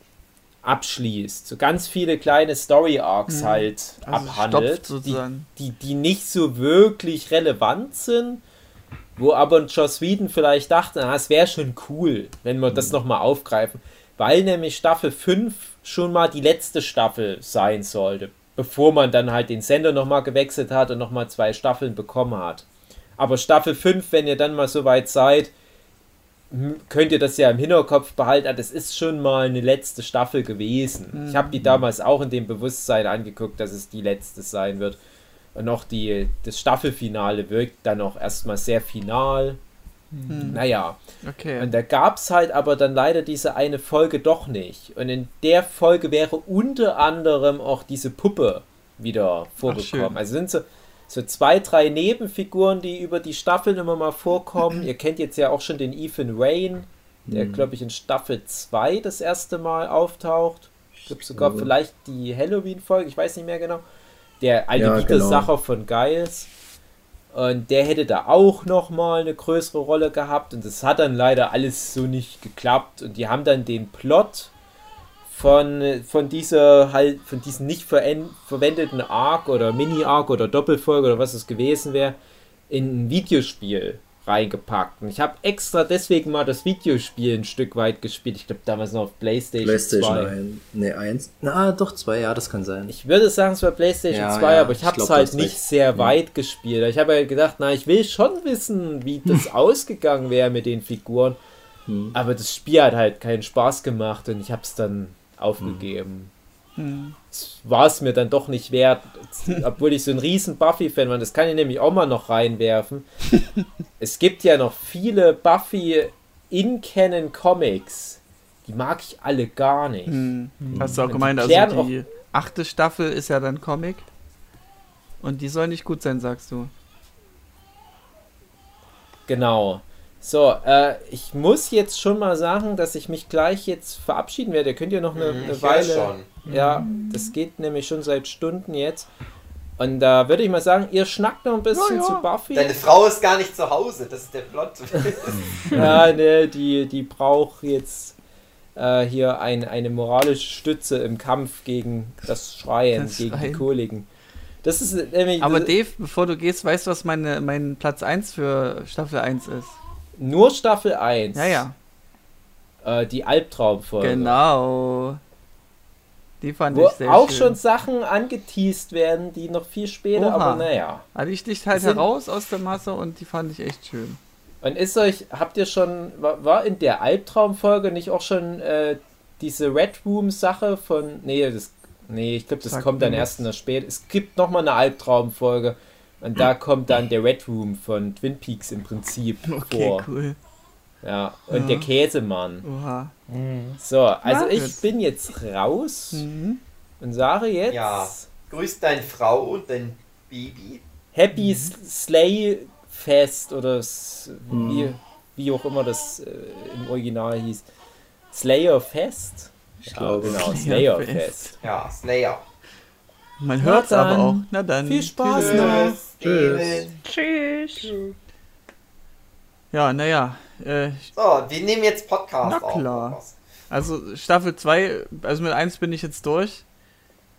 abschließt. So ganz viele kleine Story Arcs Mhm. halt Also abhandelt. Die, die, die nicht so wirklich relevant sind, wo aber ein Joss Whedon vielleicht dachte, ah, es wäre schon cool, wenn wir das nochmal aufgreifen, weil nämlich Staffel 5 schon mal die letzte Staffel sein sollte, bevor man dann halt den Sender nochmal gewechselt hat und nochmal zwei Staffeln bekommen hat. Aber Staffel 5, wenn ihr dann mal so weit seid, könnt ihr das ja im Hinterkopf behalten, ah, das ist schon mal eine letzte Staffel gewesen. Ich habe die damals auch in dem Bewusstsein angeguckt, dass es die letzte sein wird. Und auch die, das Staffelfinale wirkt dann auch erstmal sehr final. Naja, Okay. und da gab es halt aber dann leider diese eine Folge doch nicht. Und in der Folge wäre unter anderem auch diese Puppe wieder vorgekommen. schön. also sind so, so zwei, drei Nebenfiguren, die über die Staffeln immer mal vorkommen. Ihr kennt jetzt ja auch schon den Ethan Wayne, der, glaube ich, in Staffel 2 das erste Mal auftaucht. Ich glaube sogar glaube. vielleicht die Halloween-Folge, ich weiß nicht mehr genau. Der alte Ja, genau. Widersacher von Giles. Und der hätte da auch nochmal eine größere Rolle gehabt. Und das hat dann leider alles so nicht geklappt. Und die haben dann den Plot von, von dieser halt, von diesem nicht verwendeten Arc oder Mini-Arc oder Doppelfolge oder was es gewesen wäre, in ein Videospiel reingepackt. Und ich habe extra deswegen mal das Videospiel ein Stück weit gespielt. Ich glaube damals noch auf PlayStation, PlayStation 2. 1. Ne, 1. Na, doch, 2, ja, das kann sein. Ich würde sagen, es war PlayStation Ja, 2, ja, aber ich habe es halt nicht recht. sehr Ja. weit gespielt. Ich habe ja gedacht, na, ich will schon wissen, wie das ausgegangen wäre mit den Figuren. Hm. Aber das Spiel hat halt keinen Spaß gemacht und ich habe es dann aufgegeben. Hm. Es war es mir dann doch nicht wert, obwohl ich so ein riesen Buffy-Fan war. Das kann ich nämlich auch mal noch reinwerfen. es gibt ja noch viele Buffy in Canon Comics. Die mag ich alle gar nicht. Hm. Hast du auch gemeint, also die achte Staffel ist ja dann Comic. Und die soll nicht gut sein, sagst du. Genau. So, äh, ich muss jetzt schon mal sagen, dass ich mich gleich jetzt verabschieden werde. Ihr könnt ja noch eine, Mhm, eine Weile. schon. Ja, das geht nämlich schon seit Stunden jetzt. Und da würde ich mal sagen, ihr schnackt noch ein bisschen Ja, ja. zu Buffy. Deine Frau ist gar nicht zu Hause, das ist der Plot. Ja, ne, die, die braucht jetzt äh, hier ein, eine moralische Stütze im Kampf gegen das Schreien, Das gegen die Schreien. Koliken. Das ist nämlich Aber Dave, bevor du gehst, weißt du, was meine, mein Platz 1 für Staffel 1 ist? Nur Staffel 1. Ja, ja. Äh, die Albtraumfolge. Genau. Die fand Wo ich sehr auch schön. schon Sachen angeteased werden, die noch viel später, Oha. aber naja. Also ich dich halt sind- heraus aus der Masse und die fand ich echt schön. Und ist euch, habt ihr schon, war, in der Albtraumfolge nicht auch schon äh, diese Red Room-Sache von, nee, das, nee, ich glaube, das Sagt kommt dann erst in der Spät. Es gibt nochmal eine Albtraumfolge und da kommt dann der Red Room von Twin Peaks im Prinzip Okay, vor. cool. Ja, und Ja. der Käsemann. Oha. So, also ich bin jetzt raus Mhm. und sage jetzt Ja. Grüß deine Frau und dein Baby. Happy Mhm. Slay Fest oder s- wie, wie auch immer das äh, im Original hieß. Slayer Fest? Ich glaube. Genau, Slayer Slayer Fest. Fest. Ja, Slayer. Man Na hört's aber auch. Na dann. Viel Spaß Tschüss. noch. Tschüss. Tschüss. Tschüss. Ja, naja. Äh, So, wir nehmen jetzt Podcast Na auf. klar. also Staffel 2, also mit 1 bin ich jetzt durch.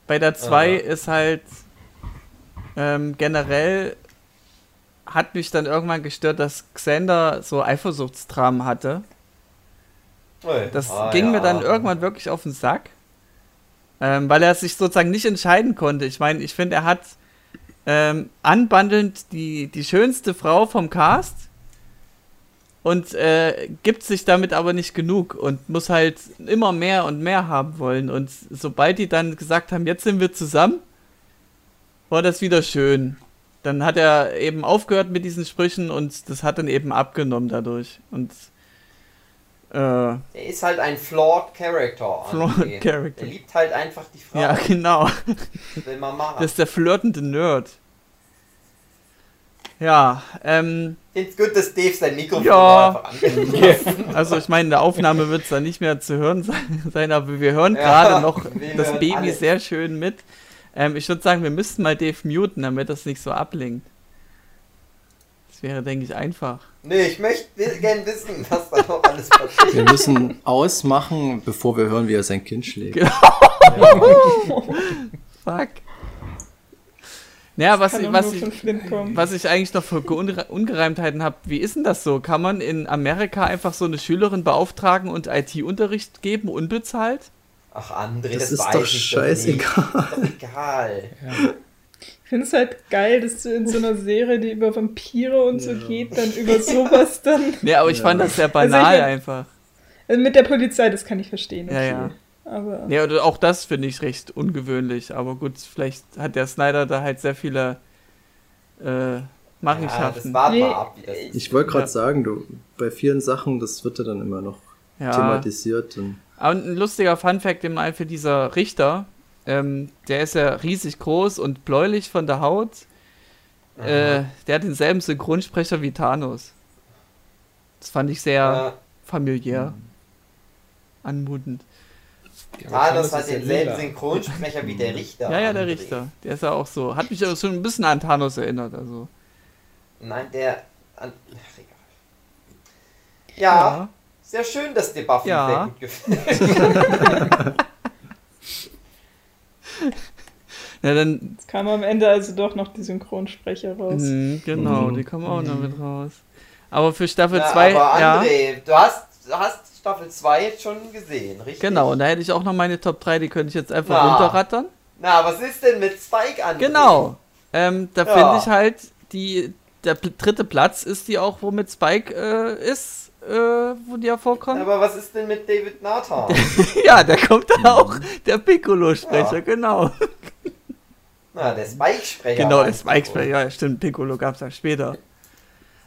Bei der 2 Aha. ist halt ähm, generell hat mich dann irgendwann gestört, dass Xander so Eifersuchtstramen hatte. Ui. Das Ah, ging ja. mir dann irgendwann wirklich auf den Sack. Ähm, weil er sich sozusagen nicht entscheiden konnte. Ich meine, ich finde, er hat ähm, anbandelnd die, die schönste Frau vom Cast und äh, gibt sich damit aber nicht genug und muss halt immer mehr und mehr haben wollen. Und sobald die dann gesagt haben, jetzt sind wir zusammen, war das wieder schön. Dann hat er eben aufgehört mit diesen Sprüchen und das hat dann eben abgenommen dadurch. Und Er ist halt ein flawed Character. Flawed. Character. Er liebt halt einfach die Frau. Ja, genau. Will man machen. Das ist der flirtende Nerd. Ja, ähm, Find's gut, dass Dave sein Mikrofon Ja. also ich meine, in der Aufnahme wird es dann nicht mehr zu hören sein, aber wir hören Ja, gerade noch das Baby alles. sehr schön mit. Ähm, ich würde sagen, wir müssten mal Dave muten, damit das nicht so ablenkt. Das wäre, denke ich, einfach. Nee, ich möchte gerne wissen, was da noch alles passiert. Wir müssen ausmachen, bevor wir hören, wie er sein Kind schlägt. Fuck. Naja, was, ich, was, ich, was ich eigentlich noch für Unre- Ungereimtheiten habe, wie ist denn das so? Kann man in Amerika einfach so eine Schülerin beauftragen und IT-Unterricht geben, unbezahlt? Ach, André, Das das, ist weiß doch ich scheißegal. Doch nicht. Ist doch egal. Ich finde es halt geil, dass du in so einer Serie, die über Vampire und so geht, dann über sowas dann. Nee, aber ich fand das sehr Also ich banal mein- einfach. Also mit der Polizei, das kann ich verstehen. Ja, ja. Aber oder auch das finde ich recht ungewöhnlich, aber gut, vielleicht hat der Snyder da halt sehr viele äh, Ja, das Machenschaften. warten Nee, ab. Ich wollte gerade Ja. sagen, du, bei vielen Sachen, das wird ja dann immer noch Ja, thematisiert. Und aber ein lustiger Funfact im für dieser Richter, ähm, der ist ja riesig groß und bläulich von der Haut. Äh, der hat denselben Synchronsprecher wie Thanos. Das fand ich sehr Ja, familiär. Anmutend. Thanos hat ja denselben. Synchronsprecher wie der Richter. Ja, ja, der André. Richter. Der ist ja auch so. Hat mich aber schon ein bisschen an Thanos erinnert. Also. Nein, der. An, ach, egal. Ja, sehr schön, dass dir Buffy Ja. sehr gut gefällt. Ja, dann. es kam am Ende also doch noch die Synchronsprecher raus. Mhm, genau, Mhm. die kommen auch noch mit raus. Aber für Staffel Na, 2, aber ja. André, du, hast, du hast Staffel 2 jetzt schon gesehen, richtig? Genau, und da hätte ich auch noch meine Top 3, die könnte ich jetzt einfach Na. runterrattern. Na, was ist denn mit Spike, André? Genau. Ähm, da Ja. finde ich halt, die, der dritte Platz ist die auch, womit Spike äh, ist, äh, wo die ja vorkommt. Aber was ist denn mit David Nathan? ja, der kommt da auch, der Piccolo-Sprecher, Ja. genau. Na, der Spike-Sprecher. Genau, der? Spike-Sprecher, ja, stimmt, Piccolo gab es ja später.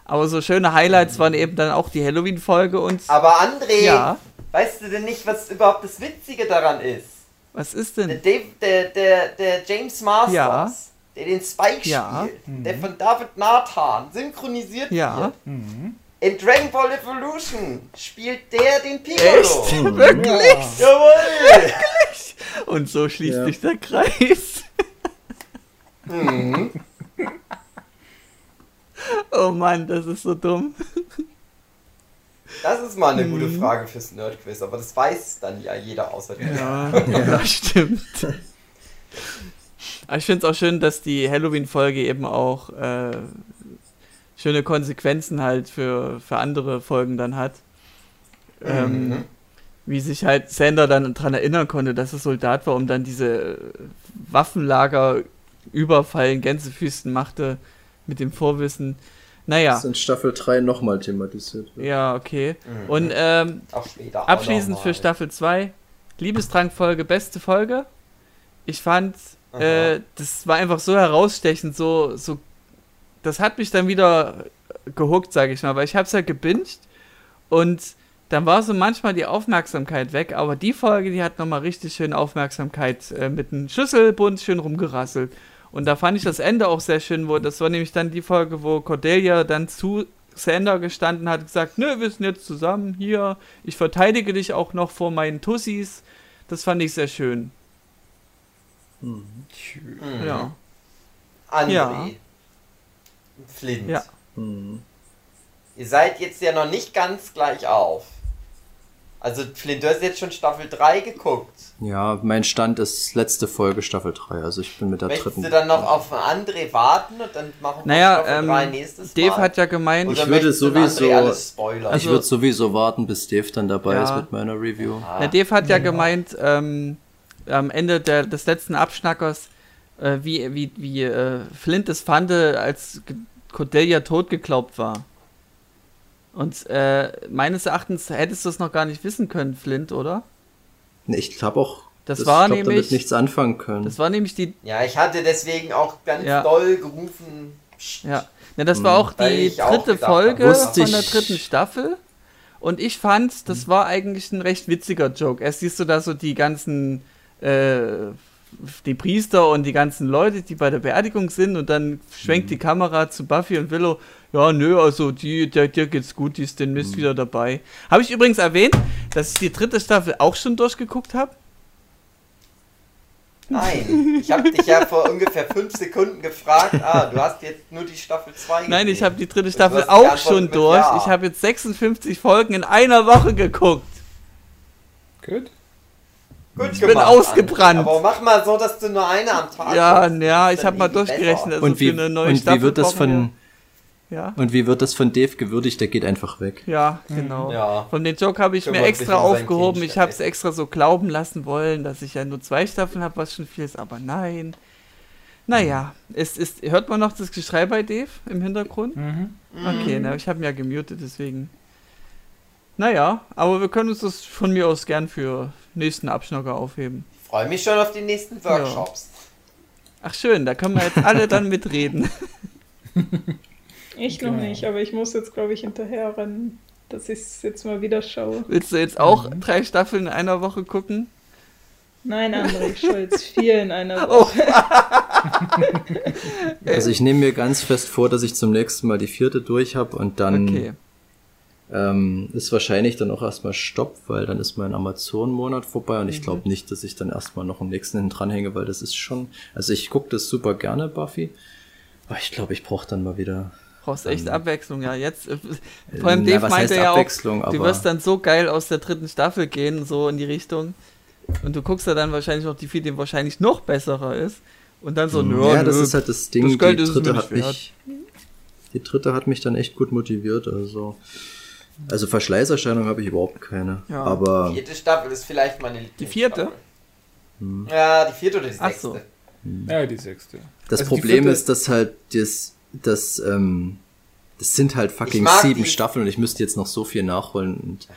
Aber so schöne Highlights waren eben dann auch die Halloween-Folge und. Aber André, Ja, weißt du denn nicht, was überhaupt das Witzige daran ist? was ist Der, denn? Dave, der, der, der James Masters, Ja. der den Spike Ja. spielt, der von David Nathan synchronisiert Ja. wird. In Dragon Ball Evolution spielt der den Piccolo. Echt? Wirklich? Jawohl! Und so schließt Ja. sich der Kreis. Mhm. Oh Mann, das ist so dumm. Das ist mal eine Mhm. gute Frage fürs Nerdquiz, aber das weiß dann ja jeder außer dir. Ja, ja stimmt. Aber ich finde es auch schön, dass die Halloween-Folge eben auch äh, schöne Konsequenzen halt für, für andere Folgen dann hat. Ähm, Mhm. wie sich halt Sander dann daran erinnern konnte, dass er Soldat war, um dann diese Waffenlager Überfall in Gänsefüßen machte mit dem Vorwissen. Naja, Das in Staffel 3 nochmal thematisiert wird. ja, okay. Mhm. Und ähm, Abschließend für. Staffel 2, Liebestrankfolge, beste Folge. Ich fand, äh, das war einfach so herausstechend, so, so, das hat mich dann wieder gehuckt, sage ich mal, weil ich hab's ja gebinged und dann war so manchmal die Aufmerksamkeit weg, aber die Folge, die hat nochmal richtig schön Aufmerksamkeit äh, mit einem Schlüsselbund schön rumgerasselt. Und da fand ich das Ende auch sehr schön, wo das war nämlich dann die Folge, wo Cordelia dann zu Sander gestanden hat, gesagt, nö, wir sind jetzt zusammen hier, ich verteidige dich auch noch vor meinen Tussis. Das fand ich sehr schön. Mhm. Ja. André. Ja. Flint. Ja. Hm. Ihr seid jetzt ja noch nicht ganz gleich auf. Also Flint, du hast jetzt schon Staffel 3 geguckt. Ja, mein Stand ist letzte Folge Staffel 3, also ich bin mit der Möchtest dritten. du dann noch auf André warten und dann machen wir Naja, Staffel ähm, 3 nächstes Dave Mal? hat ja gemeint, Oder Ich würde möchtest sowieso- spoilern? ich also- würde sowieso warten, bis Dave dann dabei Ja. ist mit meiner Review. Der Dave hat ja gemeint, ähm, am Ende der, des letzten Abschnackers, äh, wie, wie, wie äh, Flint es fand, als Cordelia tot geglaubt war. Und äh, meines Erachtens hättest du es noch gar nicht wissen können, Flint, oder? Nee, ich habe auch Das ich war glaub, damit nämlich- nichts anfangen können. Das war nämlich die, ja, ich hatte deswegen auch ganz Ja. doll gerufen. Ja, ne, das war auch Weil die ich auch dritte hab, Folge von der ich- dritten Staffel. Und ich fand, das war eigentlich ein recht witziger Joke. Erst siehst du da so die ganzen, äh, die Priester und die ganzen Leute, die bei der Beerdigung sind und dann schwenkt die Kamera zu Buffy und Willow. Ja, nö, also die, der, dir geht's gut, die ist den Mist wieder dabei. Habe ich übrigens erwähnt, dass ich die dritte Staffel auch schon durchgeguckt habe? Nein, ich habe dich ja vor ungefähr 5 Sekunden gefragt. Ah, du hast jetzt nur die Staffel 2 Nein, ich habe die dritte Staffel auch schon durch. Ja. Ich habe jetzt 56 Folgen in einer Woche geguckt. Gut. Gut Ich bin ausgebrannt. Aber mach mal so, dass du nur eine am Tag Ja, guckst. ja, ich habe mal durchgerechnet. Also und wie, für eine neue und Staffel wie wird das von Ja, und wie wird das von Dave gewürdigt? Der geht einfach weg. ja, genau. Ja. Von den Joke habe ich mir Kümmert sich extra aufgehoben. Ich habe es extra so glauben lassen wollen, dass ich ja nur zwei Staffeln habe, was schon viel ist, aber nein. Naja, es ist, hört man noch das Geschrei bei Dave im Hintergrund? Mhm. Okay, na, ich habe ihn ja gemutet, deswegen. Naja, aber wir können uns das von mir aus gern für nächsten Abschnacker aufheben. Ich freue mich schon auf die nächsten Workshops. Ach schön, da können wir jetzt alle dann mitreden. Ich noch nicht, aber ich muss jetzt, glaube ich, hinterher rennen, dass ich es jetzt mal wieder schaue. Willst du jetzt auch drei Staffeln in einer Woche gucken? Nein, André, ich schaue jetzt vier in einer Oh. Woche. Also ich nehme mir ganz fest vor, dass ich zum nächsten Mal die vierte durch habe und dann Okay. Ähm, ist wahrscheinlich dann auch erstmal Stopp, weil dann ist mein Amazon-Monat vorbei und ich Mhm. glaube nicht, dass ich dann erstmal noch einen nächsten hinten dranhänge, weil das ist schon, also ich gucke das super gerne, Buffy, aber ich glaube, ich brauche dann mal wieder Brauchst echt Abwechslung, ja. Jetzt, äh, vor allem na, Dave was meinte ja auch, du wirst dann so geil aus der dritten Staffel gehen, so in die Richtung. Und du guckst ja dann wahrscheinlich noch die, die wahrscheinlich noch besserer ist. Und dann so, Hm, nö, ja, das nö, ist halt das Ding. das Geld die dritte hat mich, die dritte hat mich dann echt gut motiviert. Also, also Verschleißerscheinung habe ich überhaupt keine. Ja. Aber Die vierte Staffel ist vielleicht meine Lieblingsstaffel. vierte? Ja, die vierte oder die Ach sechste. so. Ja, die sechste. das Also die Problem ist, dass halt das, das, ähm, das sind halt fucking sieben die- Staffeln und ich müsste jetzt noch so viel nachholen und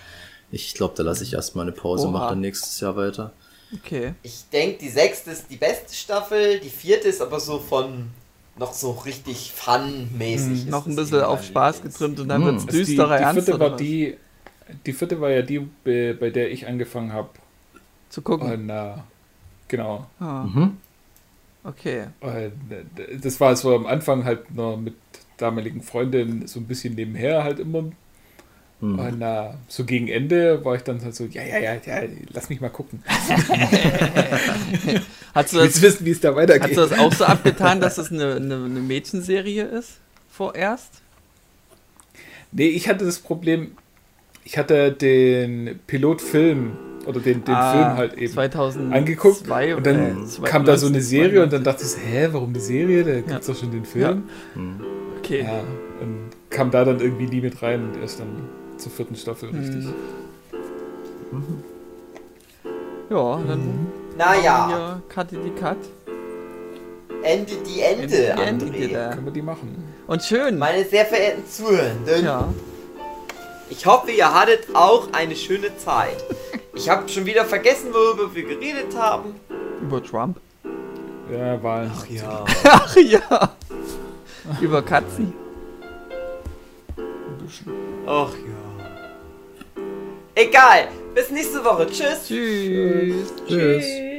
ich glaube, da lasse ich erstmal eine Pause und mache dann nächstes Jahr weiter. Okay. Ich denke, die sechste ist die beste Staffel, die vierte ist aber so von noch so richtig fun-mäßig. ist Noch ein bisschen auf Spaß Lieblings. getrimmt und dann Hm. wird's Also die, die düsterer Ernst vierte war die, die vierte war ja die, bei, bei der ich angefangen habe. zu gucken. Und äh, genau. Ah, Mhm. okay. Und, äh, das war so am Anfang halt noch mit damaligen Freundin so ein bisschen nebenher halt immer. Mhm. Und äh, so gegen Ende war ich dann halt so, ja, ja, ja, ja, lass mich mal gucken. Hast du das, wissen, wie es da weitergeht. hast du das auch so abgetan, dass es eine, eine, eine Mädchenserie ist? Vorerst? Nee, ich hatte das Problem, ich hatte den Pilotfilm oder den, den Ah, Film halt eben 2002 angeguckt und dann äh, kam da so eine 1992. Serie und dann dachte ich, so, hä, warum eine Serie? Da gibt's doch schon den Film. Okay. Ja. und kam da dann irgendwie nie mit rein und erst dann zur vierten Staffel Hm. richtig. Ja, dann Naja, hier Cut die Cut. Ende die Ende, Die Ende, André. da. Können wir die machen? Und schön. Meine sehr verehrten Zuhörenden, ja. ich hoffe, ihr hattet auch eine schöne Zeit. Ich habe schon wieder vergessen, worüber wir geredet haben. Über Trump. Ja, Wahlen. Ach ja. Ach ja. Über Katzen. Ach ja. Egal. Bis nächste Woche. Tschüss. Tschüss. Tschüss. Tschüss.